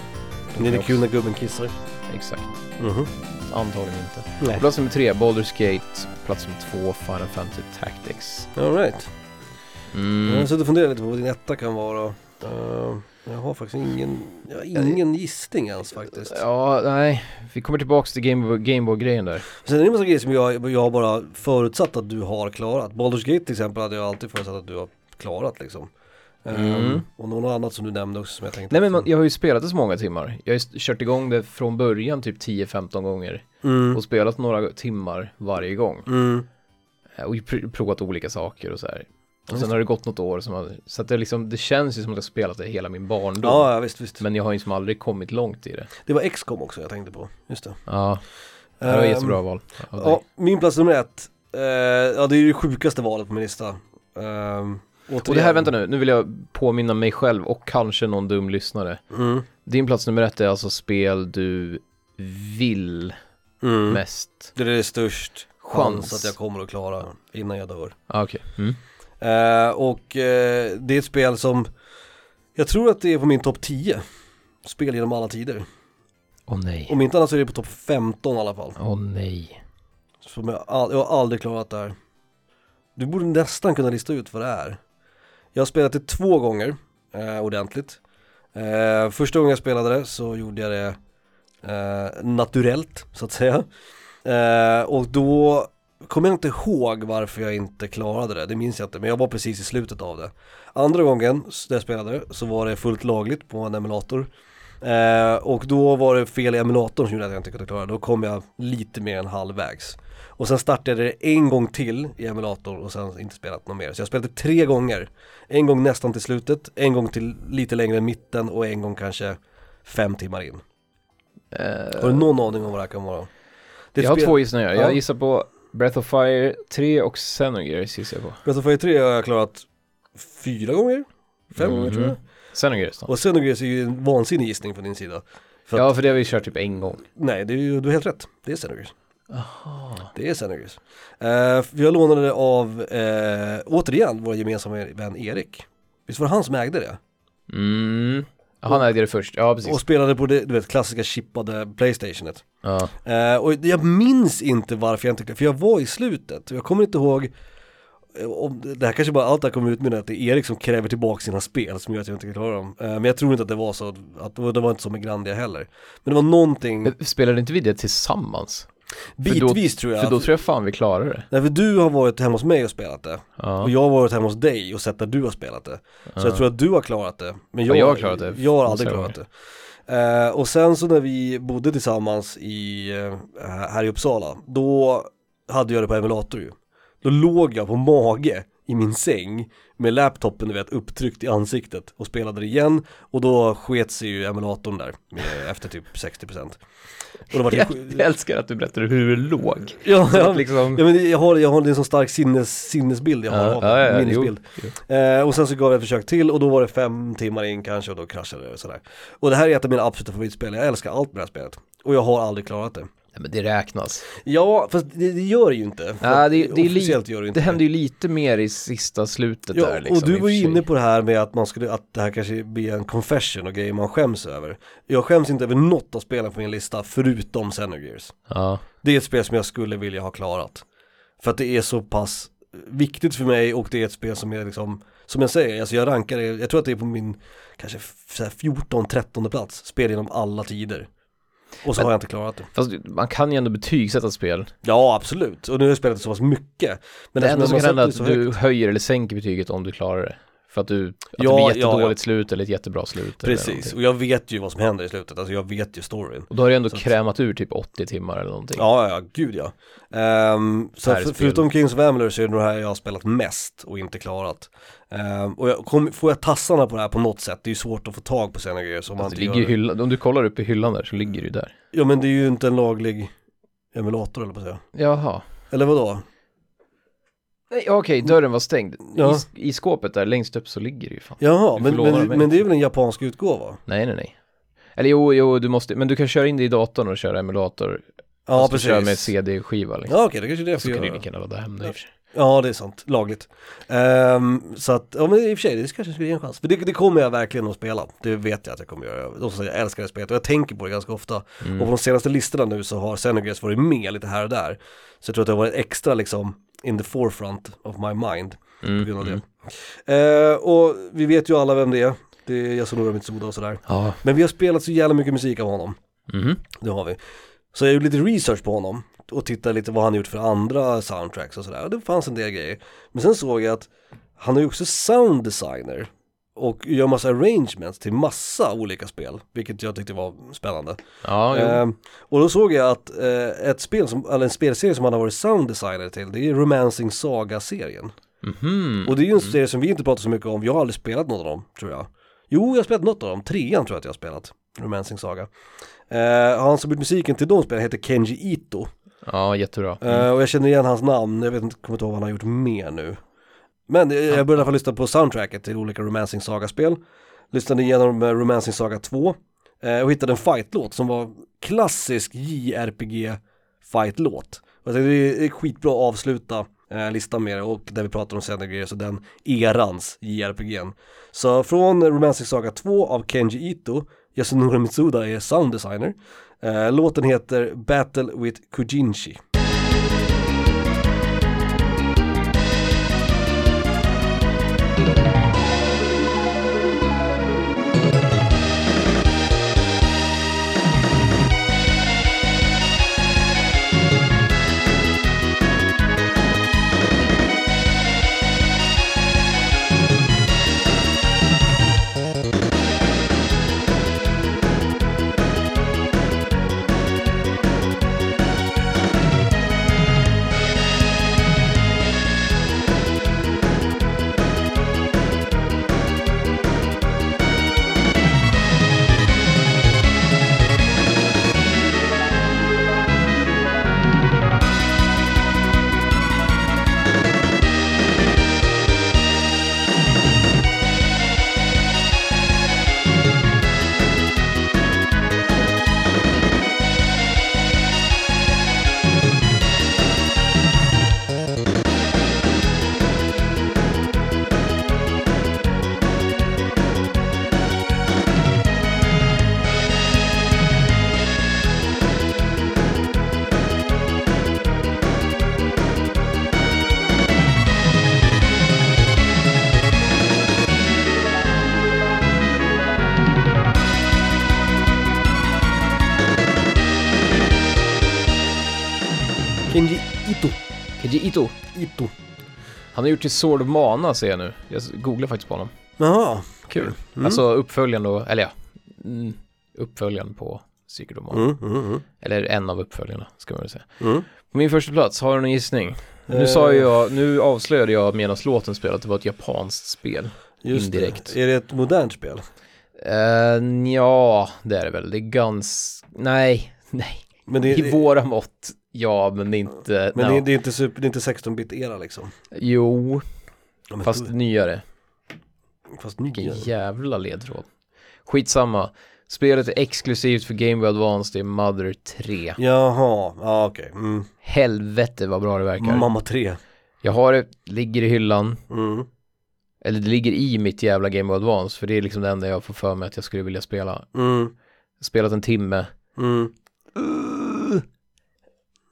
de Det är kul när gubben kissar. Exakt. Mhm. Antagligen inte. Nej. Plats nummer tre, Baldur's Gate. Plats nummer två, Final Fantasy Tactics. Alright. Mm. Jag har suttit och funderat lite på vad din etta kan vara. Eh, jag har faktiskt ingen, jag har ingen gissning ens faktiskt. Ja, nej. Vi kommer tillbaks till Game- Gameboy-grejen där. Sen är det en massa grejer som jag, jag bara förutsatt att du har klarat. Baldur's Gate till exempel hade jag alltid förutsatt att du har klarat liksom. Mm. Ehm, och något annat som du nämnde också som jag tänkte Nej men man, jag har ju spelat det så många timmar. Jag har ju kört igång det från början typ 10-15 gånger. mm. Och spelat några timmar varje gång. Mm. Eh, Och pr- provat olika saker och så här. Och sen har det gått något år som har, så att det liksom, det känns ju som att jag spelat det hela min barndom. Ja, ja visst, visst. Men jag har ju liksom aldrig kommit långt i det. Det var XCOM också jag tänkte på, just det. Ja, det var Ehm, jättebra val. Ja, min plats nummer ett. Eh, ja, det är ju det sjukaste valet på min lista. Um, Och det här, vänta nu, nu vill jag påminna mig själv och kanske någon dum lyssnare. Mm. Din plats nummer ett är alltså spel du vill Mm. mest. Det är det störst chans Chans. att jag kommer att klara innan jag dör. Ah, Okej. Mm. Eh, och eh, det är ett spel som jag tror att det är på min topp 10 spel genom alla tider. Åh nej. Om inte annat så är det på topp 15 i alla fall. Åh nej. Som jag, all, jag har aldrig klarat det här. Du borde nästan kunna lista ut vad det är. Jag har spelat det två gånger eh, ordentligt. Eh, första gången jag spelade det så gjorde jag det eh, naturellt så att säga. Eh, och då kommer jag inte ihåg varför jag inte klarade det, det minns jag inte, men jag var precis i slutet av det. Andra gången jag spelade det så var det fullt lagligt på en emulator. Eh, och då var det fel i emulatorn som gjorde att jag inte kunde klara det, då kom jag lite mer än halvvägs. Och sen startade jag det en gång till i emulatorn och sen inte spelat något mer. Så jag spelade tre gånger. En gång nästan till slutet, en gång till lite längre i mitten och en gång kanske fem timmar in. Eh, Har du någon aning om vad det här kan vara? Det jag har två gissningar. Ja. Jag gissar på Breath of Fire 3 och Xenogears gissar jag på. Breath of Fire 3 har jag klarat fyra gånger, fem gånger tror jag. Mhm. Xenogears då? Och Xenogears är ju en vansinnig gissning från din sida. För Ja, för det har vi kört typ en gång. Nej, det är ju, du har helt rätt. Det är Xenogears. Jaha. Det är Xenogears. Uh, jag lånade det av, eh, återigen, vår gemensamma vän Erik. Visst var det han som ägde det? Mm. Han ägde det först, ja precis. Och spelade på det, du vet, klassiska chippade Playstationet. Ja. Eh, och jag minns inte varför jag inte för jag var i slutet. Jag kommer inte ihåg, eh, om, det här kanske bara allt det här kommer ut med att det är Erik som kräver tillbaka sina spel som gör att jag inte klarar dem. Eh, men jag tror inte att det var så, att det var inte så med Grandia heller. Men det var någonting, Spelade inte vi det tillsammans? För då- bitvis tror jag. För då tror jag fan vi klarar det. Nej för du har varit hemma hos mig och spelat det. Ja. Och jag har varit hemma hos dig och sett där du har spelat det. Så Ja. jag tror att du har klarat det. Men jag, Ja, jag har klarat det. Jag har aldrig klarat det. Eh, och sen så när vi bodde tillsammans i, eh, här i Uppsala, då hade jag det på emulator ju. Då låg jag på mage i min säng med laptopen du vet upptryckt i ansiktet och spelade det igen och då sket sig ju emulatorn där med, efter typ 60% och var det Jag, jag älskar att du berättar hur du låg. Ja, ja, liksom... Ja men det- jag har, jag har det en sån stark sinnes, sinnesbild jag har Ja, av ja, det, ja, minnesbild. Eh, och sen så gav jag ett försök till och då var det fem timmar in kanske och då kraschade det och sådär. Och det här är ett av mina absoluta favoritspel, jag älskar allt med det här spelet. Och jag har aldrig klarat det. Nej, men det räknas. Ja, fast det, det gör det ju inte. Att det- det officiellt gör det inte Det hände ju lite mer i sista slutet Ja, där liksom. och du var ju inne på det här med att man skulle, att det här kanske blir en confession och grejer man skäms över. Jag skäms inte över något av spelen på min lista förutom Xenogears. Ja. Det är ett spel som jag skulle vilja ha klarat. För att det är så pass viktigt för mig och det är ett spel som är liksom, som jag säger, alltså jag rankar det, jag tror att det är på min kanske 14-13 plats, spel genom alla tider. Och så Men- har jag inte klarat det. Fast man kan ju ändå betygsätta spel. Ja, absolut. Och nu har jag spelat det så pass mycket. Men det enda som kan hända är att du höjer eller sänker betyget om du klarar det. För att du, att Ja, det blir ja, jättedåligt ja. slut eller ett jättebra slut. Precis, och jag vet ju vad som händer i slutet, alltså jag vet ju storyn. Och då har du ändå Så att- krämat ur typ 80 timmar eller någonting. Ja, ja, gud ja. Ehm, så för, förutom Kings of Amalur så är det nog det här jag har spelat mest och inte klarat. Ehm, och jag, kom, får jag tassarna på det här på något sätt, det är ju svårt att få tag på Xenogears om man Alltså, det inte ligger gör hyllan, om du kollar upp i hyllan där så ligger det ju där. Ja men det är ju inte en laglig emulator eller på att säga. Jaha. Eller vadå? Okej, dörren var stängd. Ja. I, I skåpet där längst upp så ligger det ju fan. Jaha, Du men, men, men det är väl en japansk utgåva? Nej, nej, nej. Eller jo, jo, du måste, men du kan köra in det i datorn och köra emulator. Ja, du precis. kör med CD-skiva liksom. Ja okej, det kanske är det jag Så får kan du göra. lika gärna ladda hem det i och för sig. Ja det är sant, lagligt. Ehm, så att, ja men i och för sig, det kanske skulle ge en chans. För det, det kommer jag verkligen att spela. Det vet jag att jag kommer göra. Som säger jag älskar det spelet och jag tänker på det ganska ofta. Mm. Och på de senaste listorna nu så har Xenogears varit med lite här och där. Så jag tror att det har varit extra liksom in the forefront of my mind Mm, på grund av mm. det. Eh, och vi vet ju alla vem det är. Det är Yasunori Mitsuda och sådär. Ja. Men vi har spelat så jävla mycket musik av honom. Mhm. Det har vi. Så jag gjorde lite research på honom och tittade lite vad han gjort för andra soundtracks och sådär. Och det fanns en del grejer. Men sen såg jag att han är ju också sound designer och gör massa arrangements till massa olika spel, vilket jag tyckte var spännande. Ja. Ehm, och då såg jag att eh, ett spel som, eller en spelserie som han har varit sound designer till, det är Romancing Saga-serien. Mhm. Och det är ju en serie som vi inte pratar så mycket om, jag har aldrig spelat något av dem, tror jag. Jo, jag har spelat något av dem, trean tror jag att jag har spelat, Romancing Saga. Eh, han som gjort musiken till de spelen heter Kenji Ito. Ja, jättebra. Eh, och jag känner igen hans namn, jag vet inte, kommer inte ihåg vad han har gjort mer nu. Men jag började i alla fall lyssna på soundtracket till olika Romancing Saga-spel. Lyssnade igenom eh, Romancing Saga 2 eh, och hittade en fightlåt som var klassisk JRPG fightlåt. Och jag tänkte det är skitbra att avsluta eh, listan med det och där vi pratar om Xenogears och den erans JRPG'n. Så från Romancing Saga 2 av Kenji Ito, Yasunori Mitsuda är sound designer. Eh, låten heter Battle with Kujinshi. Ito. Han har gjort till Sword of Mana ser jag nu. Jag googlar faktiskt på honom. Jaha. Kul. Mm. Alltså uppföljaren då, eller ja, mm, uppföljaren på Secret of Mana. Mm, mm, mm. Eller en av uppföljarna, ska man väl säga. På min första plats, har du någon gissning? Nu Eh, sa jag, nu avslöjade jag medan låten spelade att det var ett japanskt spel. just indirekt. Det. Är det ett modernt spel? Uh, ja, det är det väl. Det är ganska, nej, nej. Men det, I våra mått, ja, men det är inte, men no. det, är inte, super, det är inte 16-bit-era liksom? Jo, Ja, fast då- nyare. fast Vilken nya. jävla ledtråd. Skitsamma. Spelet är exklusivt för Game Boy Advance, det är Mother 3. Jaha, ja okej. Mm. Helvete vad bra det verkar. Mamma 3. Jag har det, ligger i hyllan. Mm. Eller det ligger i mitt jävla Game Boy Advance, för det är liksom det enda jag får för mig att jag skulle vilja spela. Mm. Spelat en timme. Mm.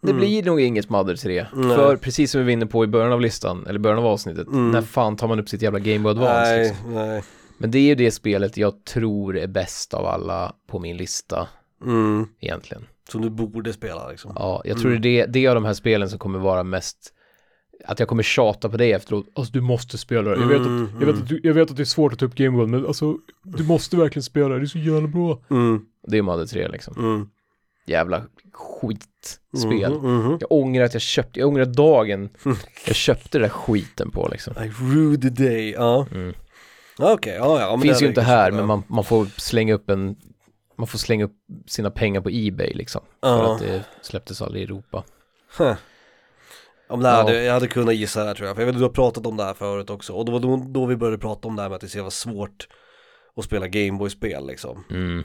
Det Mm. blir nog inget Mother 3. Nej. För precis som vi var inne på i början av listan, eller början av avsnittet, Mm. när fan tar man upp sitt jävla Game Boy Advance Nej, liksom. nej. Men det är ju det spelet jag tror är bäst av alla på min lista, Mm. egentligen. Som du borde spela liksom. Ja, jag tror det är det, det är av de här spelen som kommer vara mest att jag kommer tjata på dig efteråt. Alltså du måste spela det. Jag vet, Mm, att, jag, vet mm. att du, jag vet att det är svårt att ta upp Game Boy, men alltså du måste verkligen spela det. Det är så jävla bra. Mm, Det är Mother 3 liksom. Mm. Jävla skitspel. Mhm, mhm. Jag ångrar att jag köpte, jag ångrar dagen jag köpte den där skiten på liksom. Rue the day, ja. Mm. Okej, ja ja. men Finns det ju inte här, bra. men man, man får slänga upp en, man får slänga upp sina pengar på Ebay liksom. För Ja. att det släpptes aldrig i Europa. Huh. Ja, men det Ja. hade, jag hade kunnat gissa det här tror jag, för jag vet att du har pratat om det här förut också och det var då, då vi började prata om det här med att det är så jävla svårt att spela Gameboy-spel liksom. Mm.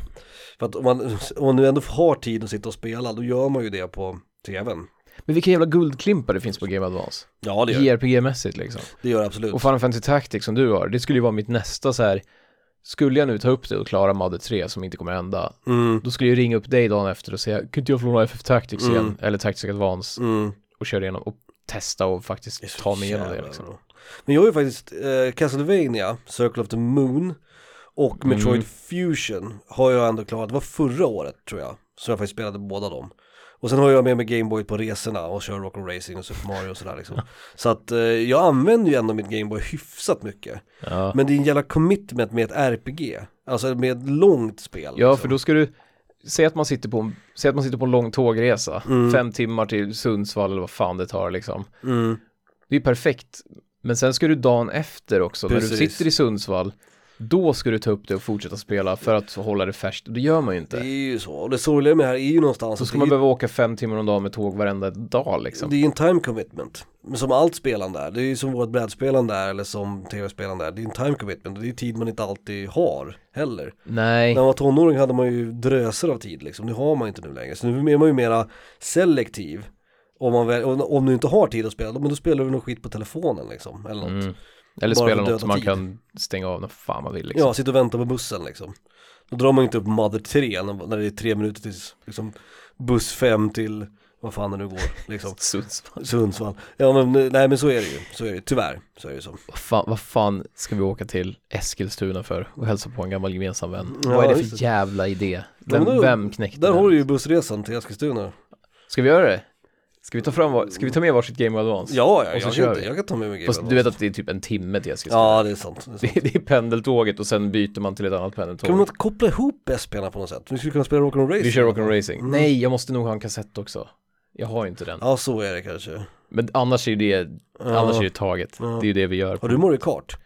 För att om man, om man nu ändå har tid att sitta och spela, då gör man ju det på tvn. Men vilka jävla guldklimpar det finns på Game Advance. Ja det gör JRPG-mässigt liksom. det gör det absolut. Och Final Fantasy Tactics som du har, det skulle ju vara mitt nästa så här. Skulle jag nu ta upp det och klara Mother 3 som inte kommer hända, Mm, då skulle jag ringa upp dig dagen efter och säga, kunde inte jag få låna FF Tactics Mm. igen? Eller Tactics Advance mm. och köra igenom och testa och faktiskt ta mig igenom det liksom. Men jag har ju faktiskt eh, Castlevania, Circle of the Moon och Mm. Metroid Fusion har jag ändå klarat, det var förra året tror jag, så jag faktiskt spelade båda dem. Och sen har jag med mig Gameboy på resorna och kör Rock'n'Racing Racing och Super Mario och sådär liksom. Så att eh, jag använder ju ändå mitt Gameboy hyfsat mycket. Ja. Men det är en jävla commitment med ett RPG, alltså med ett långt spel. Ja, liksom. för då ska du, säg att man sitter på, en- säg att man sitter på en lång tågresa, Mm. fem timmar till Sundsvall eller vad fan det tar liksom. Mm. Det är perfekt. Men sen ska du dagen efter också, när du Precis. sitter i Sundsvall, då ska du ta upp det och fortsätta spela för att hålla det färskt. Och det gör man ju Det inte. är ju så, och det sorgliga med det här är ju någonstans Så ska det man är- behöva åka fem timmar om dagen med tåg varenda dag liksom. Det är ju en time commitment. Men som allt spelande är, det är ju som vårt brädspelande är eller som tv-spelande är. Det är en time commitment det är tid man inte alltid har heller. Nej, När man var tonåring hade man ju dröser av tid liksom, det har man inte nu längre. Så nu är man ju mera selektiv. Om man väl, om, du inte har tid att spela, men då spelar du nog skit på telefonen liksom, eller något. mm. Eller Bara spela något som man tid. kan stänga av när fan man vill liksom. Ja, sitta och vänta på bussen liksom. Då drar man inte upp Mother 3 när, det är tre minuter tills liksom, buss 5 till, vad fan det nu går, liksom. Sundsvall. Sundsvall. Ja men nej men så är det ju, så är det ju, tyvärr så är det så. Vad fan, vad fan ska vi åka till Eskilstuna för och hälsa på en gammal gemensam vän? Ja, vad är det för jävla idé? Ja, Vem, men då- vem knäckte Där den? har du ju bussresan till Eskilstuna. Ska vi göra det? Ska vi ta fram, var- ska vi ta med varsitt Game Advance? Ja, ja Och så jag, kör kan, vi. jag kan ta med mig Fast Game du vet att det är typ en timme till Eskilstuna? Ja det är sant. Det är sant. Det, det är pendeltåget och sen byter man till ett annat pendeltåg. Kan man inte koppla ihop SP-arna på något sätt? Vi skulle kunna spela Rock'n'Racing Racing. Vi kör Rock'n'Racing. Racing. Mm. Nej, jag måste nog ha en kassett också. Jag har ju inte den. Ja så är det kanske. Men annars är ju det, Ja. annars är det taget. Ja. Det är ju det vi gör. Har du Mario Kart?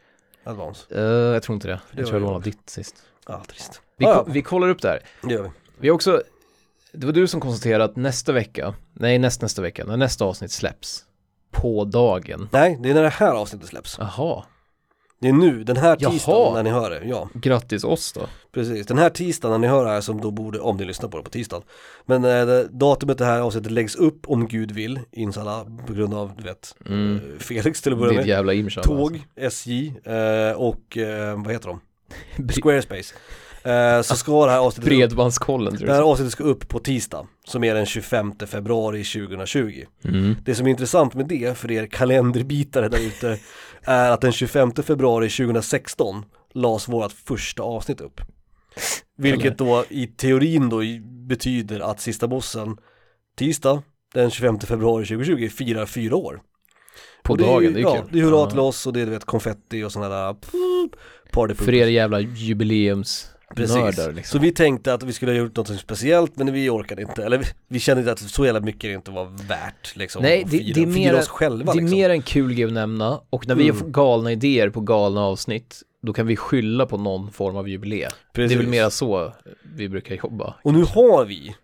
Advance? Eh, jag tror inte det. det Jag tror jag jag lånade ditt sist. Ja, trist. Vi, Ah, ko- vi kollar upp det här. Det gör vi. Vi har också, det var du som konstaterade att nästa vecka, nej näst nästa vecka, när nästa avsnitt släpps, på dagen. Nej, det är när det här avsnittet släpps. Jaha, Det är nu, den här Jaha. tisdagen när ni hör det, ja. grattis oss då. Precis, den här tisdagen när ni hör det här som då borde, om ni lyssnar på det på tisdagen. Men eh, datumet det här avsnittet läggs upp om Gud vill, inshallah, på grund av, du vet, Mm. eh, Felix till att Det börja med. jävla imshallah. Tåg, SJ eh, och eh, vad heter de? Alltså. Squarespace. Eh, så ska det här avsnittet Bredbandskollen tror det här jag. avsnittet ska upp på tisdag, som är den 25 februari 2020. Mm. Det som är intressant med det, för er kalenderbitare där ute, är att den 25 februari 2016 lades vårt första avsnitt upp. Vilket då i teorin då betyder att sista bossen tisdag den 25 februari 2020 firar fyra år. På det är, dagen, det är ja, kul. det är hurra till oss och det är du vet konfetti och sådana där party För er jävla jubileumsnördar Precis. liksom. Så vi tänkte att vi skulle ha gjort något speciellt men vi orkade inte, eller vi, vi kände inte att så jävla mycket det inte var värt liksom Nej, det- fira, det är mer- oss själva Det är liksom. mer en kul grej att nämna och när vi Mm. har galna idéer på galna avsnitt då kan vi skylla på någon form av jubileum. Det är väl mer så vi brukar jobba. Och nu har vi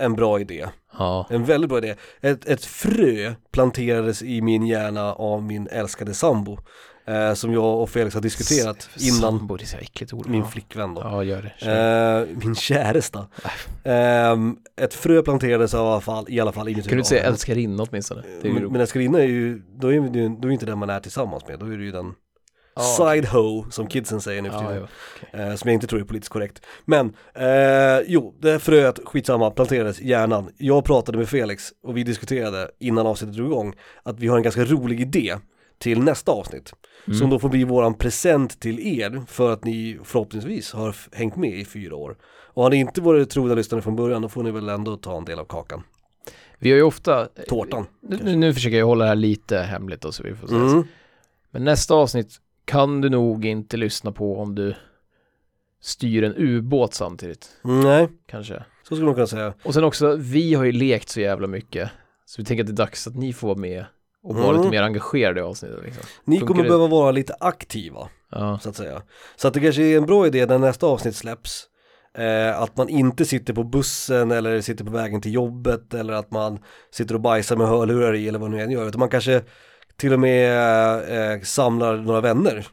en bra idé, Ja, en väldigt bra idé. Ett, ett frö planterades i min hjärna av min älskade sambo. Eh, som jag och Felix har diskuterat innan Sambo, det är så äckligt ord. min flickvän då. Ja, gör det. Eh, min käresta. Ehm, ett frö planterades i alla fall, i alla fall inuti kan du inte säga älskarinna åtminstone? Det är Men, men älskarinna är ju, då är, då är inte den man är tillsammans med, då är det ju den Ja, side ho som kidsen säger nu för Ja, tiden. ja. Eh, som jag inte tror är politiskt korrekt. Men, eh, jo, det här fröet, skitsamma, planterades i hjärnan. Jag pratade med Felix och vi diskuterade innan avsnittet drog igång att vi har en ganska rolig idé till nästa avsnitt. Mm. Som då får bli våran present till er för att ni förhoppningsvis har hängt med i fyra år. Och har ni inte varit trogna lyssnare från början då får ni väl ändå ta en del av kakan. Vi har ju ofta, Tårtan. nu, nu försöker jag hålla det här lite hemligt då så vi får se. Mm. Men nästa avsnitt kan du nog inte lyssna på om du styr en ubåt samtidigt, Nej, kanske. så skulle man kunna säga. Och sen också, vi har ju lekt så jävla mycket. Så vi tänker att det är dags att ni får vara med och vara Mm. lite mer engagerade i avsnittet liksom. Ni kommer det? behöva vara lite aktiva, Ja, så att säga. Så att det kanske är en bra idé när nästa avsnitt släpps. Eh, att man inte sitter på bussen eller sitter på vägen till jobbet eller att man sitter och bajsar med hörlurar i eller vad nu än gör. Utan man kanske till och med eh, samlar några vänner.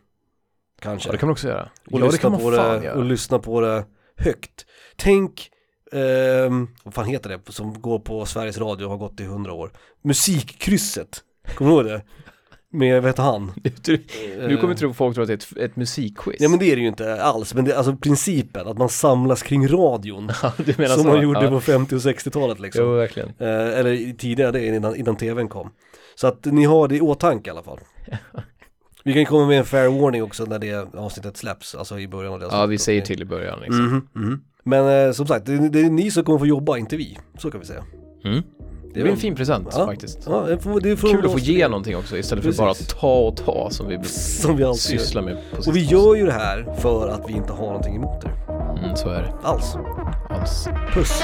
Kanske. ja det kan man också göra. och, ja, lyssna på det, göra. och lyssna på det högt. Tänk, ehm, vad fan heter det, som går på Sveriges Radio och har gått i hundra år. Musikkrysset, kommer du ihåg det? Med, vad heter han? nu kommer tro folk tror att det är ett, ett musikquiz. Ja men det är det ju inte alls, men det alltså principen att man samlas kring radion. Du menar som så? man gjorde ja. på 50 och 60-talet liksom. Jo, verkligen. Eh, eller tidigare det, innan, innan tvn kom. Så att ni har det i åtanke i alla fall. Vi kan komma med en fair warning också när det avsnittet släpps, alltså i början av det Ja, vi säger till i början liksom. Mhm, mhm. Men eh, som sagt, det, det är ni som kommer få jobba, inte vi. Så kan vi säga. Mm. Det blir en fin present ja, faktiskt. Ja, Kul att få ge någonting också istället för att bara ta och ta som vi, som vi sysslar med. På och vi gör ju det här för att vi inte har någonting emot det. Mm, så är det. Alls. Alls. Puss.